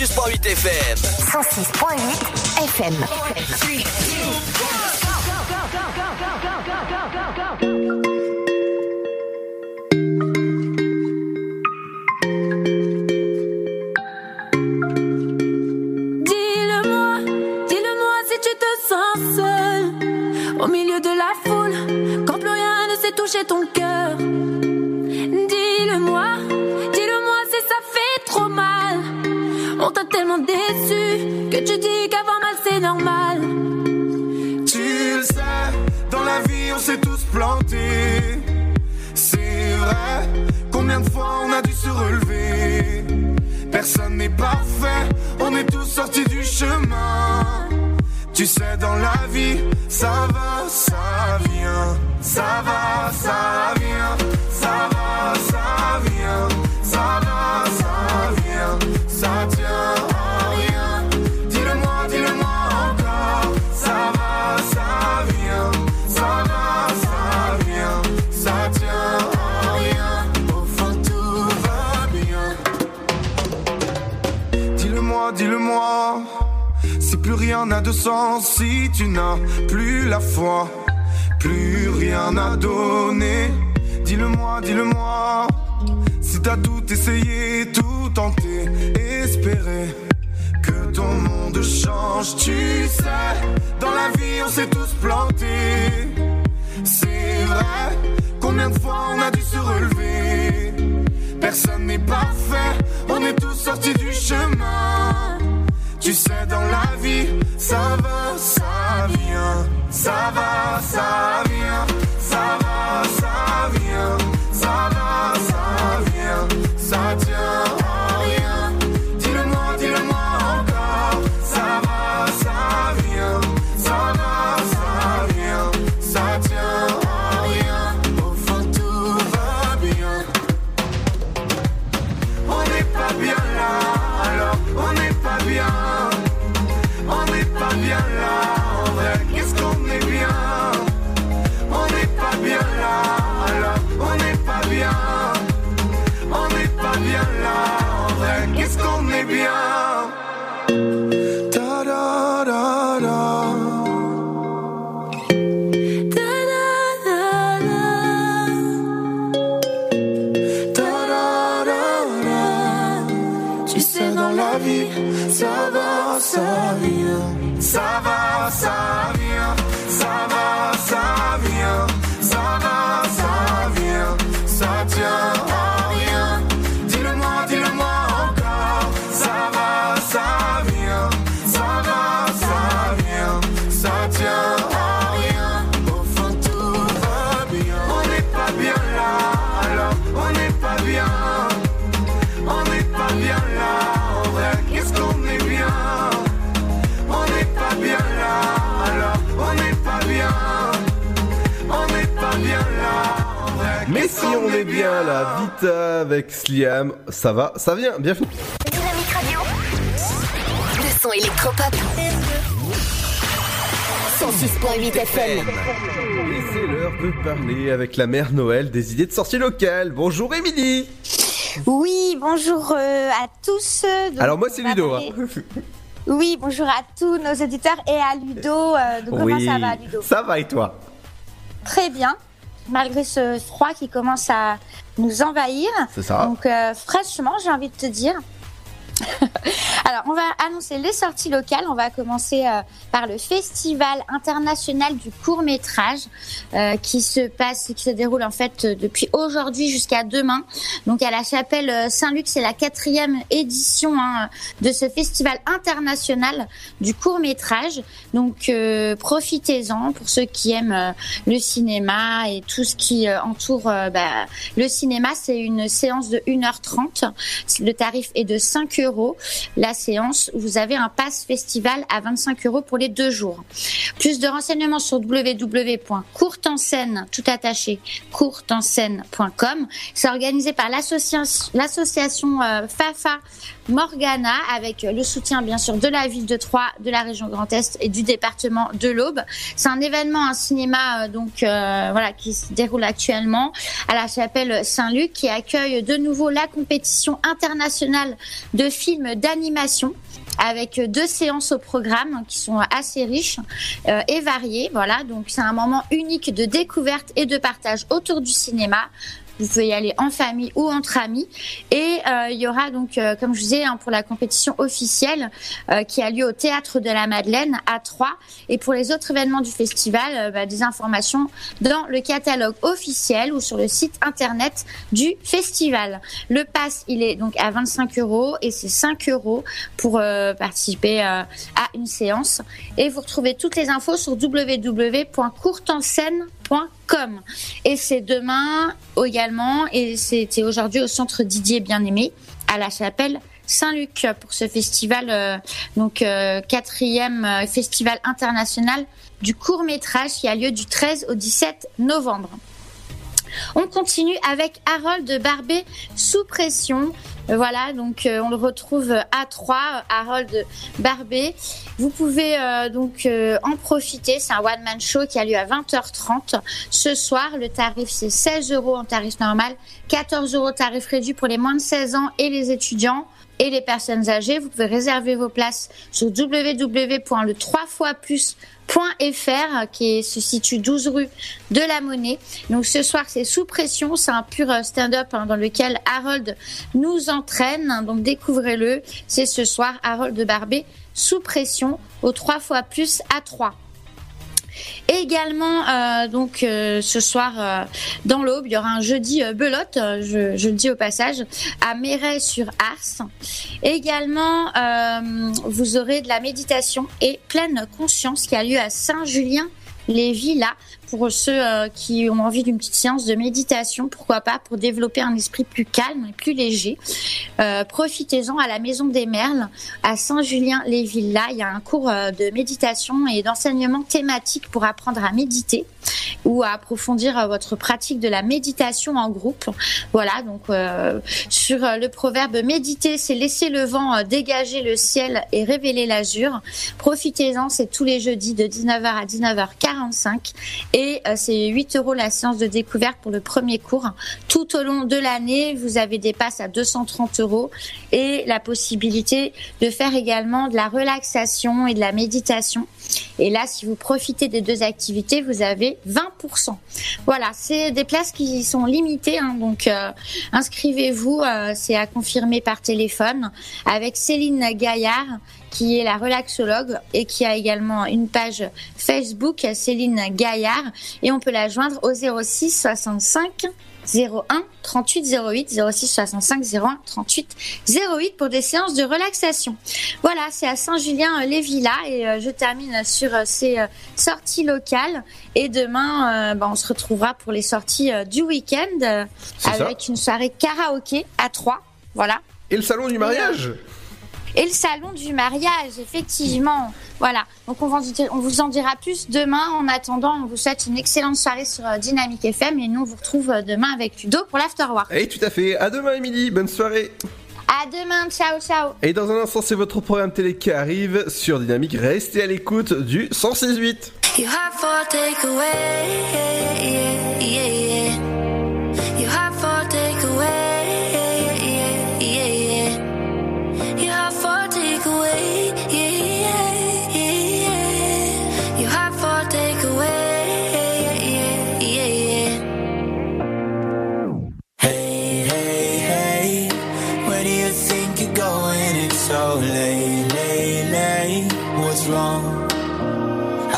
106.8 FM. 106.8 FM. Tu n'as plus la foi, plus rien à donner. Dis-le-moi, dis-le-moi. Si t'as tout essayé, tout tenté, espéré que ton monde change, tu sais. Dans la vie, on s'est tous plantés. C'est vrai, combien de fois on a dû se relever? Personne n'est parfait, on est tous sortis du chemin. Est bien là, Vita avec Sliam, ça va, ça vient, bienvenue. Dynamique Radio. Le son électropop. 106.8 FM. Et c'est l'heure de parler avec la mère Noël des idées de sortie locales. Bonjour Émilie Oui, bonjour euh, à tous. Donc, Alors moi c'est Ludo. hein. Oui, bonjour à tous nos auditeurs et à Ludo. euh, donc, comment oui, ça va, Ludo? ça va et toi? Très bien, malgré ce froid qui commence à nous envahir. C'est ça. Donc, euh, fraîchement, j'ai envie de te dire. Alors, on va annoncer les sorties locales. On va commencer euh, par le Festival international du court métrage euh, qui se passe, qui se déroule en fait depuis aujourd'hui jusqu'à demain. Donc à la chapelle euh, Saint-Luc, c'est la quatrième édition hein, de ce festival international du court métrage. Donc profitez-en pour ceux qui aiment le cinéma et tout ce qui entoure bah, le cinéma. C'est une séance de 1h30. Le tarif est de 5 euros. La séance, vous avez un pass festival à 25 euros pour les deux jours. Plus de renseignements sur www.courtenscène, tout attaché, courtenscène.com. C'est organisé par l'association euh, FAFA Morgana avec le soutien bien sûr de la ville de Troyes, de la région Grand Est et du département de l'Aube. C'est un événement, un cinéma euh, donc euh, voilà qui se déroule actuellement à la chapelle Saint-Luc qui accueille de nouveau la compétition internationale de films d'animation avec deux séances au programme qui sont assez riches euh, et variées. Voilà, donc c'est un moment unique de découverte et de partage autour du cinéma. Vous pouvez y aller en famille ou entre amis. Et euh, il y aura donc, euh, comme je disais, hein, pour la compétition officielle euh, qui a lieu au Théâtre de la Madeleine à Troyes. Et pour les autres événements du festival, bah, des informations dans le catalogue officiel ou sur le site internet du festival. Le pass, il est donc à 25 euros et c'est 5 euros pour participer à une séance. Et vous retrouvez toutes les infos sur www.courtenscène.com. Et c'est demain également, et c'était aujourd'hui au centre Didier Bien-Aimé, à la chapelle Saint-Luc pour ce festival, euh, donc euh, quatrième euh, festival international du court métrage qui a lieu du 13 au 17 novembre. On continue avec Harold Barbet sous pression. Voilà, donc euh, on le retrouve à 3, Harold Barbet. Vous pouvez euh, donc euh, en profiter. C'est un one-man show qui a lieu à 20h30 ce soir. Le tarif c'est 16 euros en tarif normal, 14 euros tarif réduit pour les moins de 16 ans et les étudiants et les personnes âgées. Vous pouvez réserver vos places sur www.le 3 fois plus .fr qui se situe 12 rue de la Monnaie. Donc ce soir c'est sous pression, c'est un pur euh, stand-up hein, dans lequel Harold nous entraîne. Donc découvrez-le, c'est ce soir Harold Barbet sous pression au 3 fois plus à 3. Également, euh, donc euh, ce soir euh, dans l'aube, il y aura un jeudi belote, je, le dis au passage, à Méret sur Ars. Également, vous aurez de la méditation et pleine conscience qui a lieu à Saint-Julien. Les villas pour ceux euh, qui ont envie d'une petite séance de méditation, pourquoi pas, pour développer un esprit plus calme et plus léger. Euh, Profitez-en à la Maison des Merles, à Saint-Julien-les-Villas. Il y a un cours euh, de méditation et d'enseignement thématique pour apprendre à méditer ou à approfondir votre pratique de la méditation en groupe. Voilà, donc sur le proverbe méditer, c'est laisser le vent dégager le ciel et révéler l'azur. Profitez-en, c'est tous les jeudis de 19h à 19h45 et euh, c'est 8 euros la séance de découverte pour le premier cours. Tout au long de l'année, vous avez des passes à 230 euros et la possibilité de faire également de la relaxation et de la méditation. Et là, si vous profitez des deux activités, vous avez 20%. Voilà, c'est des places qui sont limitées, hein, donc euh, inscrivez-vous, euh, c'est à confirmer par téléphone avec Céline Gaillard qui est la relaxologue et qui a également une page Facebook, Céline Gaillard, et on peut la joindre au 06 65 01 38 08 06 65 01 38 08 pour des séances de relaxation. Voilà, c'est à Saint-Julien-les-Villas et euh, je termine sur euh, ces euh, sorties locales et demain bah, on se retrouvera pour les sorties du week-end ça. avec une soirée karaoké à 3. Voilà. Et le salon du mariage Et le salon du mariage, effectivement. Voilà. Donc on, va vous dire- on vous en dira plus demain. En attendant, on vous souhaite une excellente soirée sur euh, Dynamique FM et nous on vous retrouve euh, demain avec Ludo pour l'Afterwork. Et tout à fait. À demain, Émilie. Bonne soirée. À demain, ciao ciao. Et dans un instant, c'est votre programme télé qui arrive sur Dynamique. Restez à l'écoute du 106.8. You have for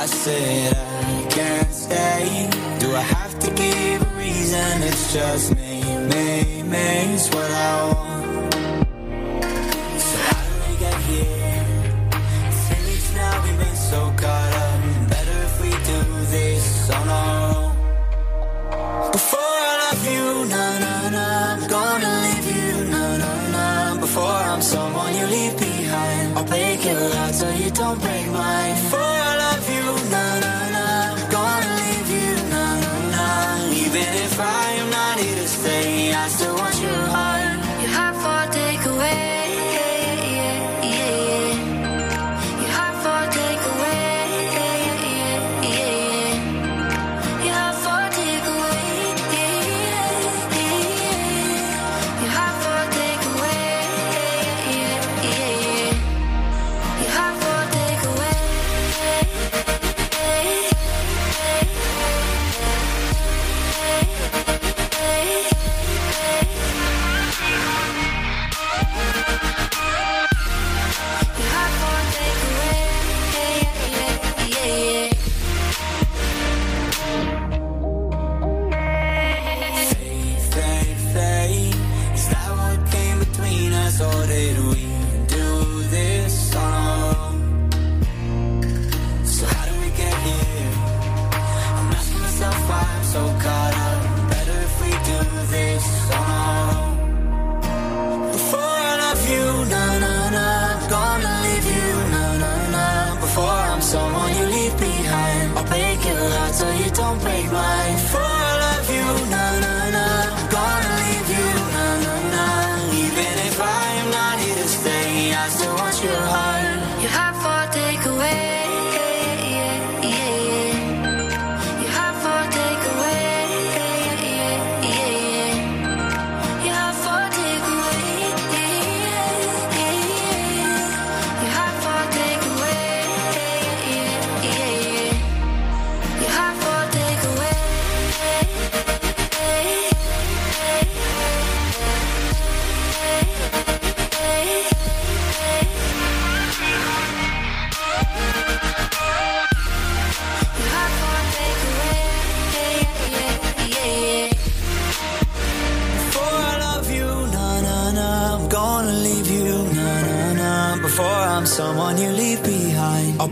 I said I can't stay. Do I have to give a reason? It's just me, me, me. It's what I want. So how do we get here? Now, we've been so caught up. Better if we do this on our own. Before Before I'm someone you leave behind, I'll break your heart so you don't break mine. Before I love you, na na na, gonna leave you, na na na. Even if I am not here to stay, I still want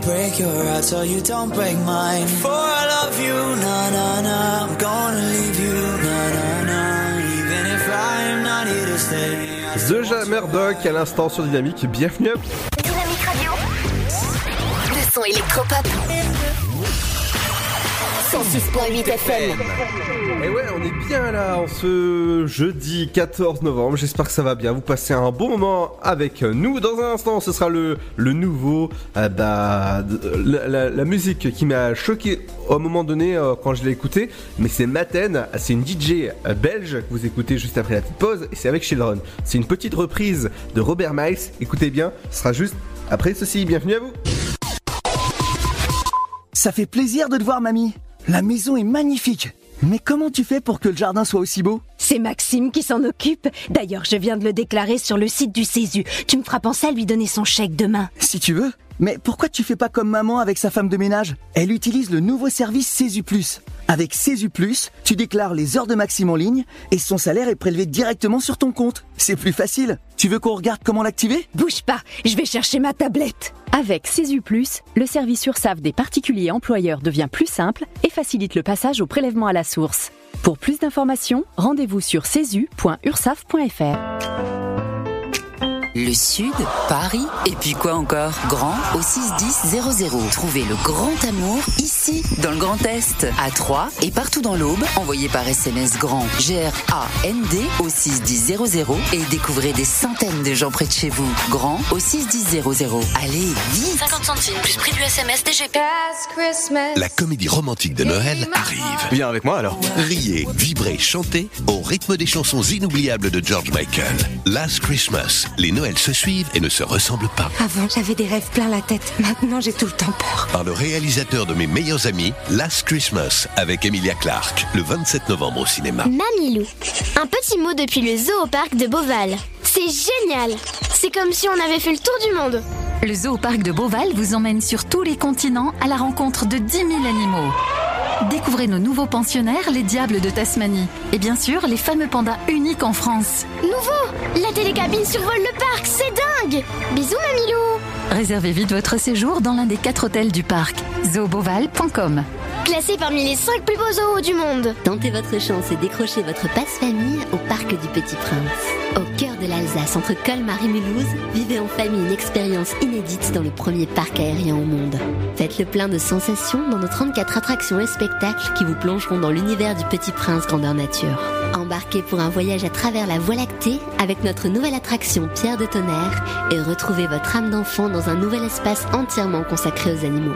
break your heart so you don't break mine. Before I love you, na na na, I'm gonna leave you, na na na. Even if I'm not here to stay. The Ja- Murdoch à l'instant sur Dynamique. Bienvenue 106.8 FM. Et ouais, on est bien là en ce jeudi 14 novembre. J'espère que ça va bien. Vous passez un bon moment avec nous. Dans un instant, ce sera le, le nouveau, euh, bah, la, la- la musique qui m'a choqué au moment donné euh, quand je l'ai écouté. Mais c'est Maten, c'est une DJ euh, belge que vous écoutez juste après la petite pause. Et c'est avec Children. C'est une petite reprise de Robert Miles. Écoutez bien, ce sera juste après ceci. Bienvenue à vous. Ça fait plaisir de te voir, mamie. La maison est magnifique. Mais comment tu fais pour que le jardin soit aussi beau? C'est Maxime qui s'en occupe. D'ailleurs, je viens de le déclarer sur le site du Césu. Tu me feras penser à lui donner son chèque demain. Si tu veux. Mais pourquoi tu fais pas comme maman avec sa femme de ménage? Elle utilise le nouveau service Césu Plus. Avec Césu Plus, tu déclares les heures de Maxime en ligne et son salaire est prélevé directement sur ton compte. C'est plus facile. Tu veux qu'on regarde comment l'activer? Bouge pas, je vais chercher ma tablette. Avec Césu Plus, le service URSAF des particuliers employeurs devient plus simple et facilite le passage au prélèvement à la source. Pour plus d'informations, rendez-vous sur cesu.ursaf.fr. Le Sud, Paris, et puis quoi encore? Grand au 61000. Trouvez le grand amour ici, dans le Grand Est, à Troyes et partout dans l'Aube. Envoyez par SMS grand G-R-A-N-D au 61000 et découvrez des centaines de gens près de chez vous. Grand au 61000. Allez, vite 50 centimes plus prix du SMS DGP. La comédie romantique de Noël arrive. Viens avec moi alors. Riez, vibrez, chantez au rythme des chansons inoubliables de George Michael. Last Christmas, les Noëls se suivent et ne se ressemblent pas. Avant, j'avais des rêves plein la tête. Maintenant, j'ai tout le temps peur. Par le réalisateur de mes meilleurs amis, Last Christmas, avec Emilia Clarke, le 27 novembre au cinéma. Mamilou. Un petit mot depuis le zoo au parc de Beauval. C'est génial. C'est comme si on avait fait le tour du monde. Le zoo parc de Beauval vous emmène sur tous les continents à la rencontre de 10 000 animaux. Découvrez nos nouveaux pensionnaires, les diables de Tasmanie. Et bien sûr, les fameux pandas uniques en France. Nouveau La télécabine survole le parc, c'est dingue Bisous Mamilou Réservez vite votre séjour dans l'un des quatre hôtels du parc. zooboval.com Classé parmi les 5 plus beaux zoos du monde. Tentez votre chance et décrochez votre passe-famille au Parc du Petit Prince. Au cœur de l'Alsace, entre Colmar et Mulhouse, vivez en famille une expérience inédite dans le premier parc aérien au monde. Faites le plein de sensations dans nos 34 attractions et spectacles qui vous plongeront dans l'univers du Petit Prince grandeur nature. Embarquez pour un voyage à travers la Voie lactée avec notre nouvelle attraction Pierre de Tonnerre et retrouvez votre âme d'enfant dans un nouvel espace entièrement consacré aux animaux.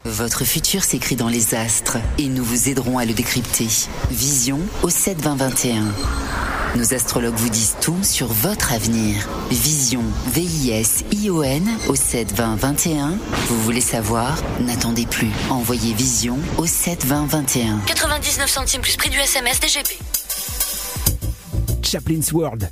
Votre futur s'écrit dans les astres et nous vous aiderons à le décrypter. Vision au 7 20 21. Nos astrologues vous disent tout sur votre avenir. Vision, V-I-S-I-O-N au 7 20 21. Vous voulez savoir? N'attendez plus. Envoyez Vision au 7 20 21. 99 centimes plus prix du SMS DGP. Chaplin's World,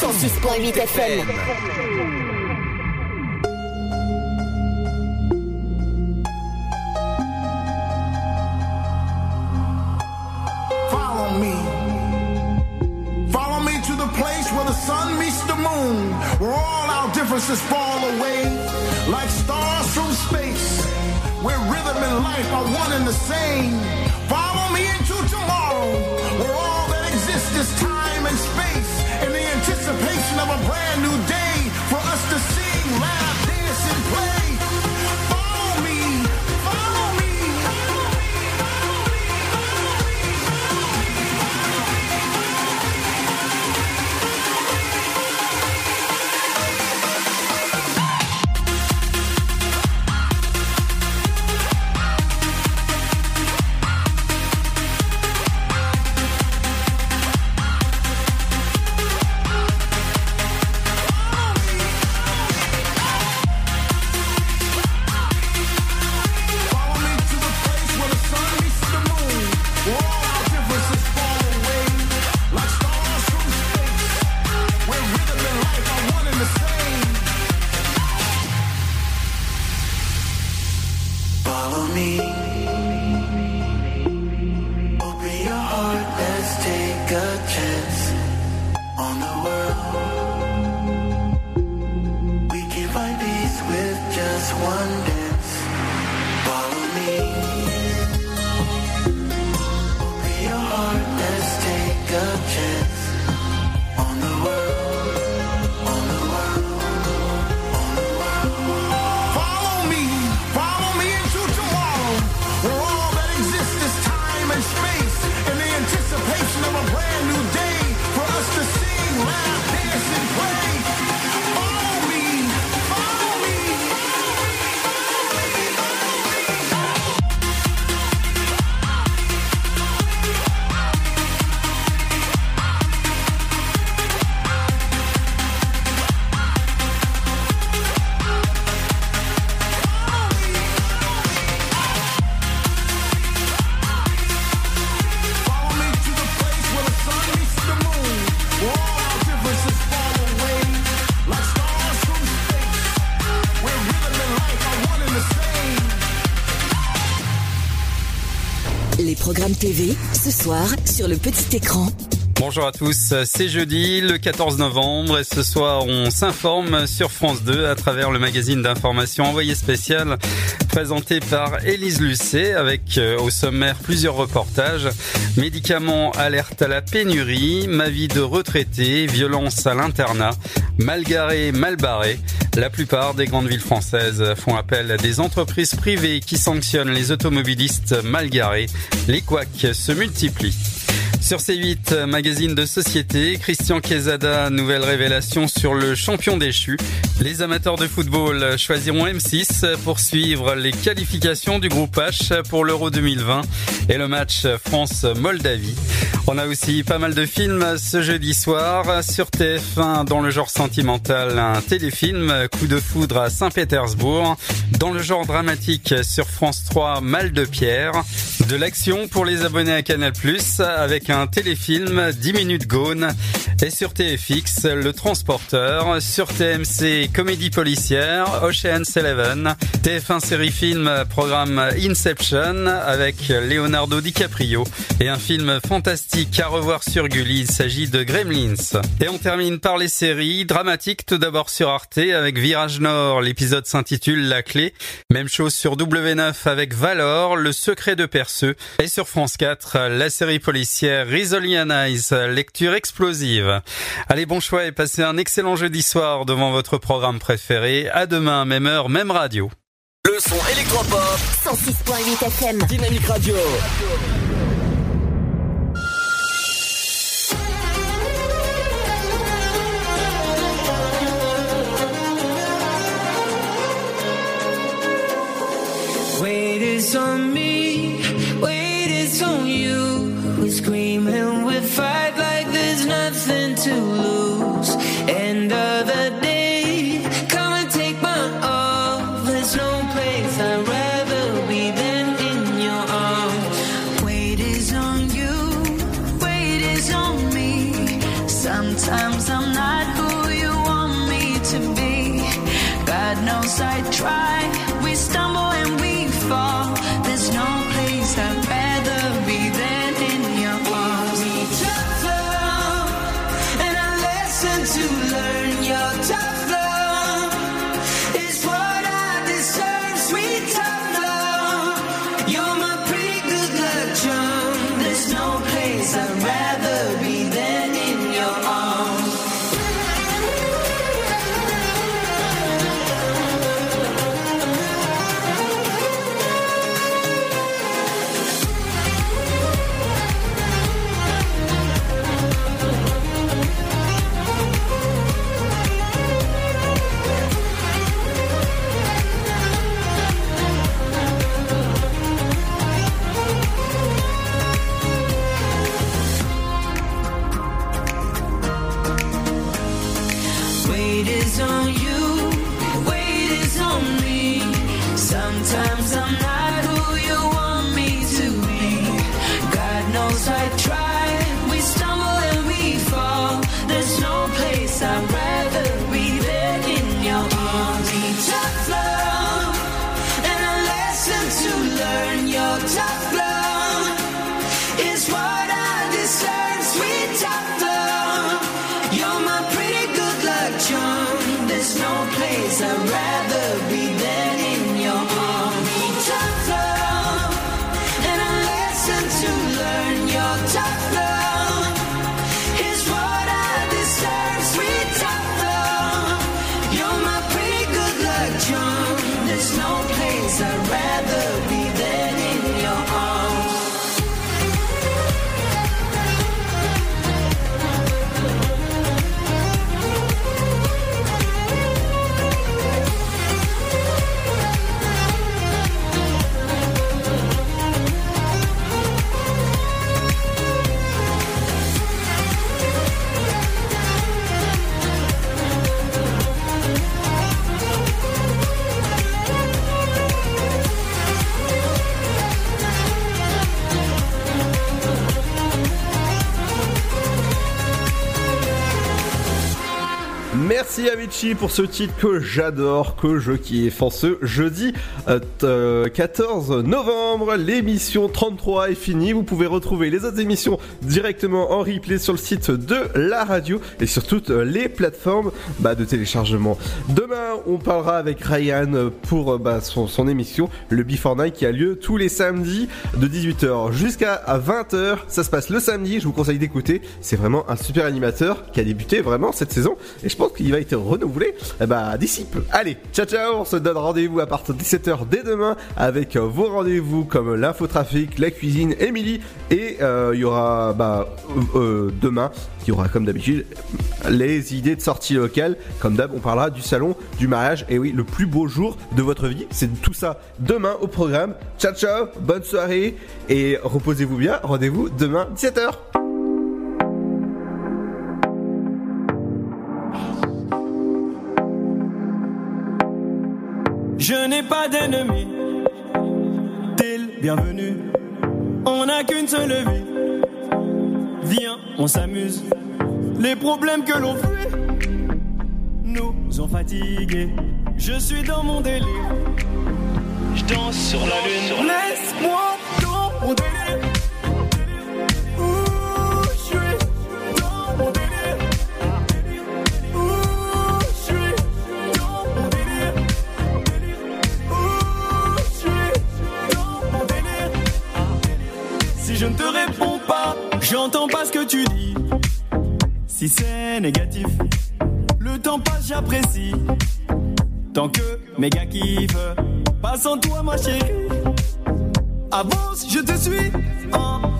106.8 FM. Follow me. Follow me to the place where the sun meets the moon, where all our differences fall away like stars from space, where rhythm and life are one and the same. Follow me into tomorrow, where all that exists is time anticipation of a brand new day for us to sing, ce soir, sur le petit écran. Bonjour à tous, c'est jeudi le 14 novembre et ce soir on s'informe sur France 2 à travers le magazine d'information envoyé spécial présenté par Élise Lucet avec euh, au sommaire plusieurs reportages. Médicaments alerte à la pénurie, ma vie de retraité, violence à l'internat, mal garé, mal barré. La plupart des grandes villes françaises font appel à des entreprises privées qui sanctionnent les automobilistes mal garés. Les couacs se multiplient. Sur C8, magazine de société, Christian Quesada, nouvelle révélation sur le champion déchu. Les amateurs de football choisiront M6 pour suivre les qualifications du groupe H pour l'Euro 2020 et le match France-Moldavie. On a aussi pas mal de films ce jeudi soir sur TF1 dans le genre sentimental, un téléfilm Coup de foudre à Saint-Pétersbourg. Dans le genre dramatique sur France 3, Mal de pierre. De l'action pour les abonnés à Canal+, avec un téléfilm 10 minutes gone. Et sur TFX, Le Transporteur. Sur TMC, Comédie policière, Ocean's Eleven. TF1 série film, programme Inception avec Leonardo DiCaprio. Et un film fantastique à revoir sur Gulli, il s'agit de Gremlins. Et on termine par les séries dramatiques, tout d'abord sur Arte avec Virage Nord, l'épisode s'intitule La Clé. Même chose sur W9 avec Valor, Le Secret de Perceux. Et sur France 4, la série policière Risolian Ice, lecture explosive. Allez, bon choix et passez un excellent jeudi soir devant votre programme préféré. À demain, même heure, même radio. Le son électropop 106.8 FM Dynamique Radio. Wait is on nothing to lose. End of the day, Pour ce titre que j'adore, que je kiffe. En ce jeudi euh, t- euh, 14 novembre, l'émission 33 est finie. Vous pouvez retrouver les autres émissions directement en replay sur le site de la radio et sur toutes les plateformes bah, de téléchargement. Demain, on parlera avec Ryan pour euh, bah, son, son émission, le Before Night, qui a lieu tous les samedis de 18h jusqu'à 20h. Ça se passe le samedi, je vous conseille d'écouter. C'est vraiment un super animateur qui a débuté vraiment cette saison et je pense qu'il va être renouvelé eh bah, d'ici peu. Allez, ciao ciao, on se donne rendez-vous à partir de 17h dès demain avec vos rendez-vous comme l'infotrafic, la cuisine, Emily et euh, il y aura bah, euh, euh, demain, il y aura comme d'habitude les idées de sortie locale. Comme d'hab, on parlera du salon du mariage et oui, le plus beau jour de votre vie. C'est tout ça demain au programme. Ciao ciao, bonne soirée et reposez-vous bien. Rendez-vous demain 17h. Je n'ai pas d'ennemis. T'es le bienvenu. On n'a qu'une seule vie. Viens, on s'amuse. Les problèmes que l'on fuit nous ont fatigués. Je suis dans mon délire. Je danse sur la lune. Laisse-moi dans mon délire. Je ne te réponds pas, j'entends pas ce que tu dis. Si c'est négatif, le temps passe, j'apprécie. Tant que mes gars kiffent, pas sans toi, ma chérie. Avance, je te suis. Oh.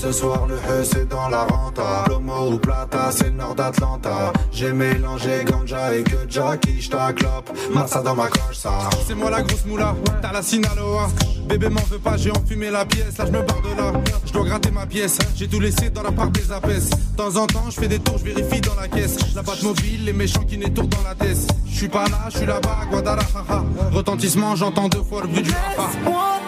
Ce soir le E c'est dans la renta Lomo ou Plata c'est le nord d'Atlanta J'ai mélangé ganja et que Jackie j't'acclope Massa dans ma coche ça C'est moi la grosse moula, t'as la Sinaloa. Bébé m'en veut pas, j'ai enfumé la pièce, là je me barre de là. Je dois gratter ma pièce, j'ai tout laissé dans la part des apaises. De temps en temps, je fais des tours, je vérifie dans la caisse. La batte mobile, les méchants qui n'étourdent dans la tête. Je suis pas là, je suis là-bas, à Guadalajara. Retentissement, j'entends deux fois le bruit du rafale.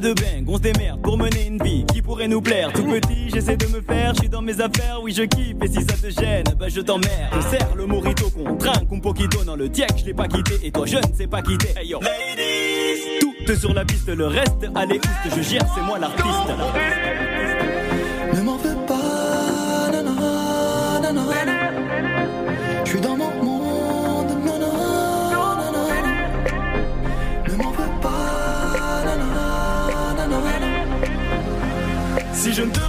Deux bains, on se démerde pour mener une vie qui pourrait nous plaire. Tout petit, j'essaie de me faire, je suis dans mes affaires, oui je kiffe, et si ça te gêne, bah je t'emmerde. Je serre le morito qu'on trinque, un poquito dans le diac, je l'ai pas quitté, et toi je ne sais pas quitter. Hey yo, ladies, toutes sur la piste, le reste, allez oust, je gère, c'est moi l'artiste. Je ne te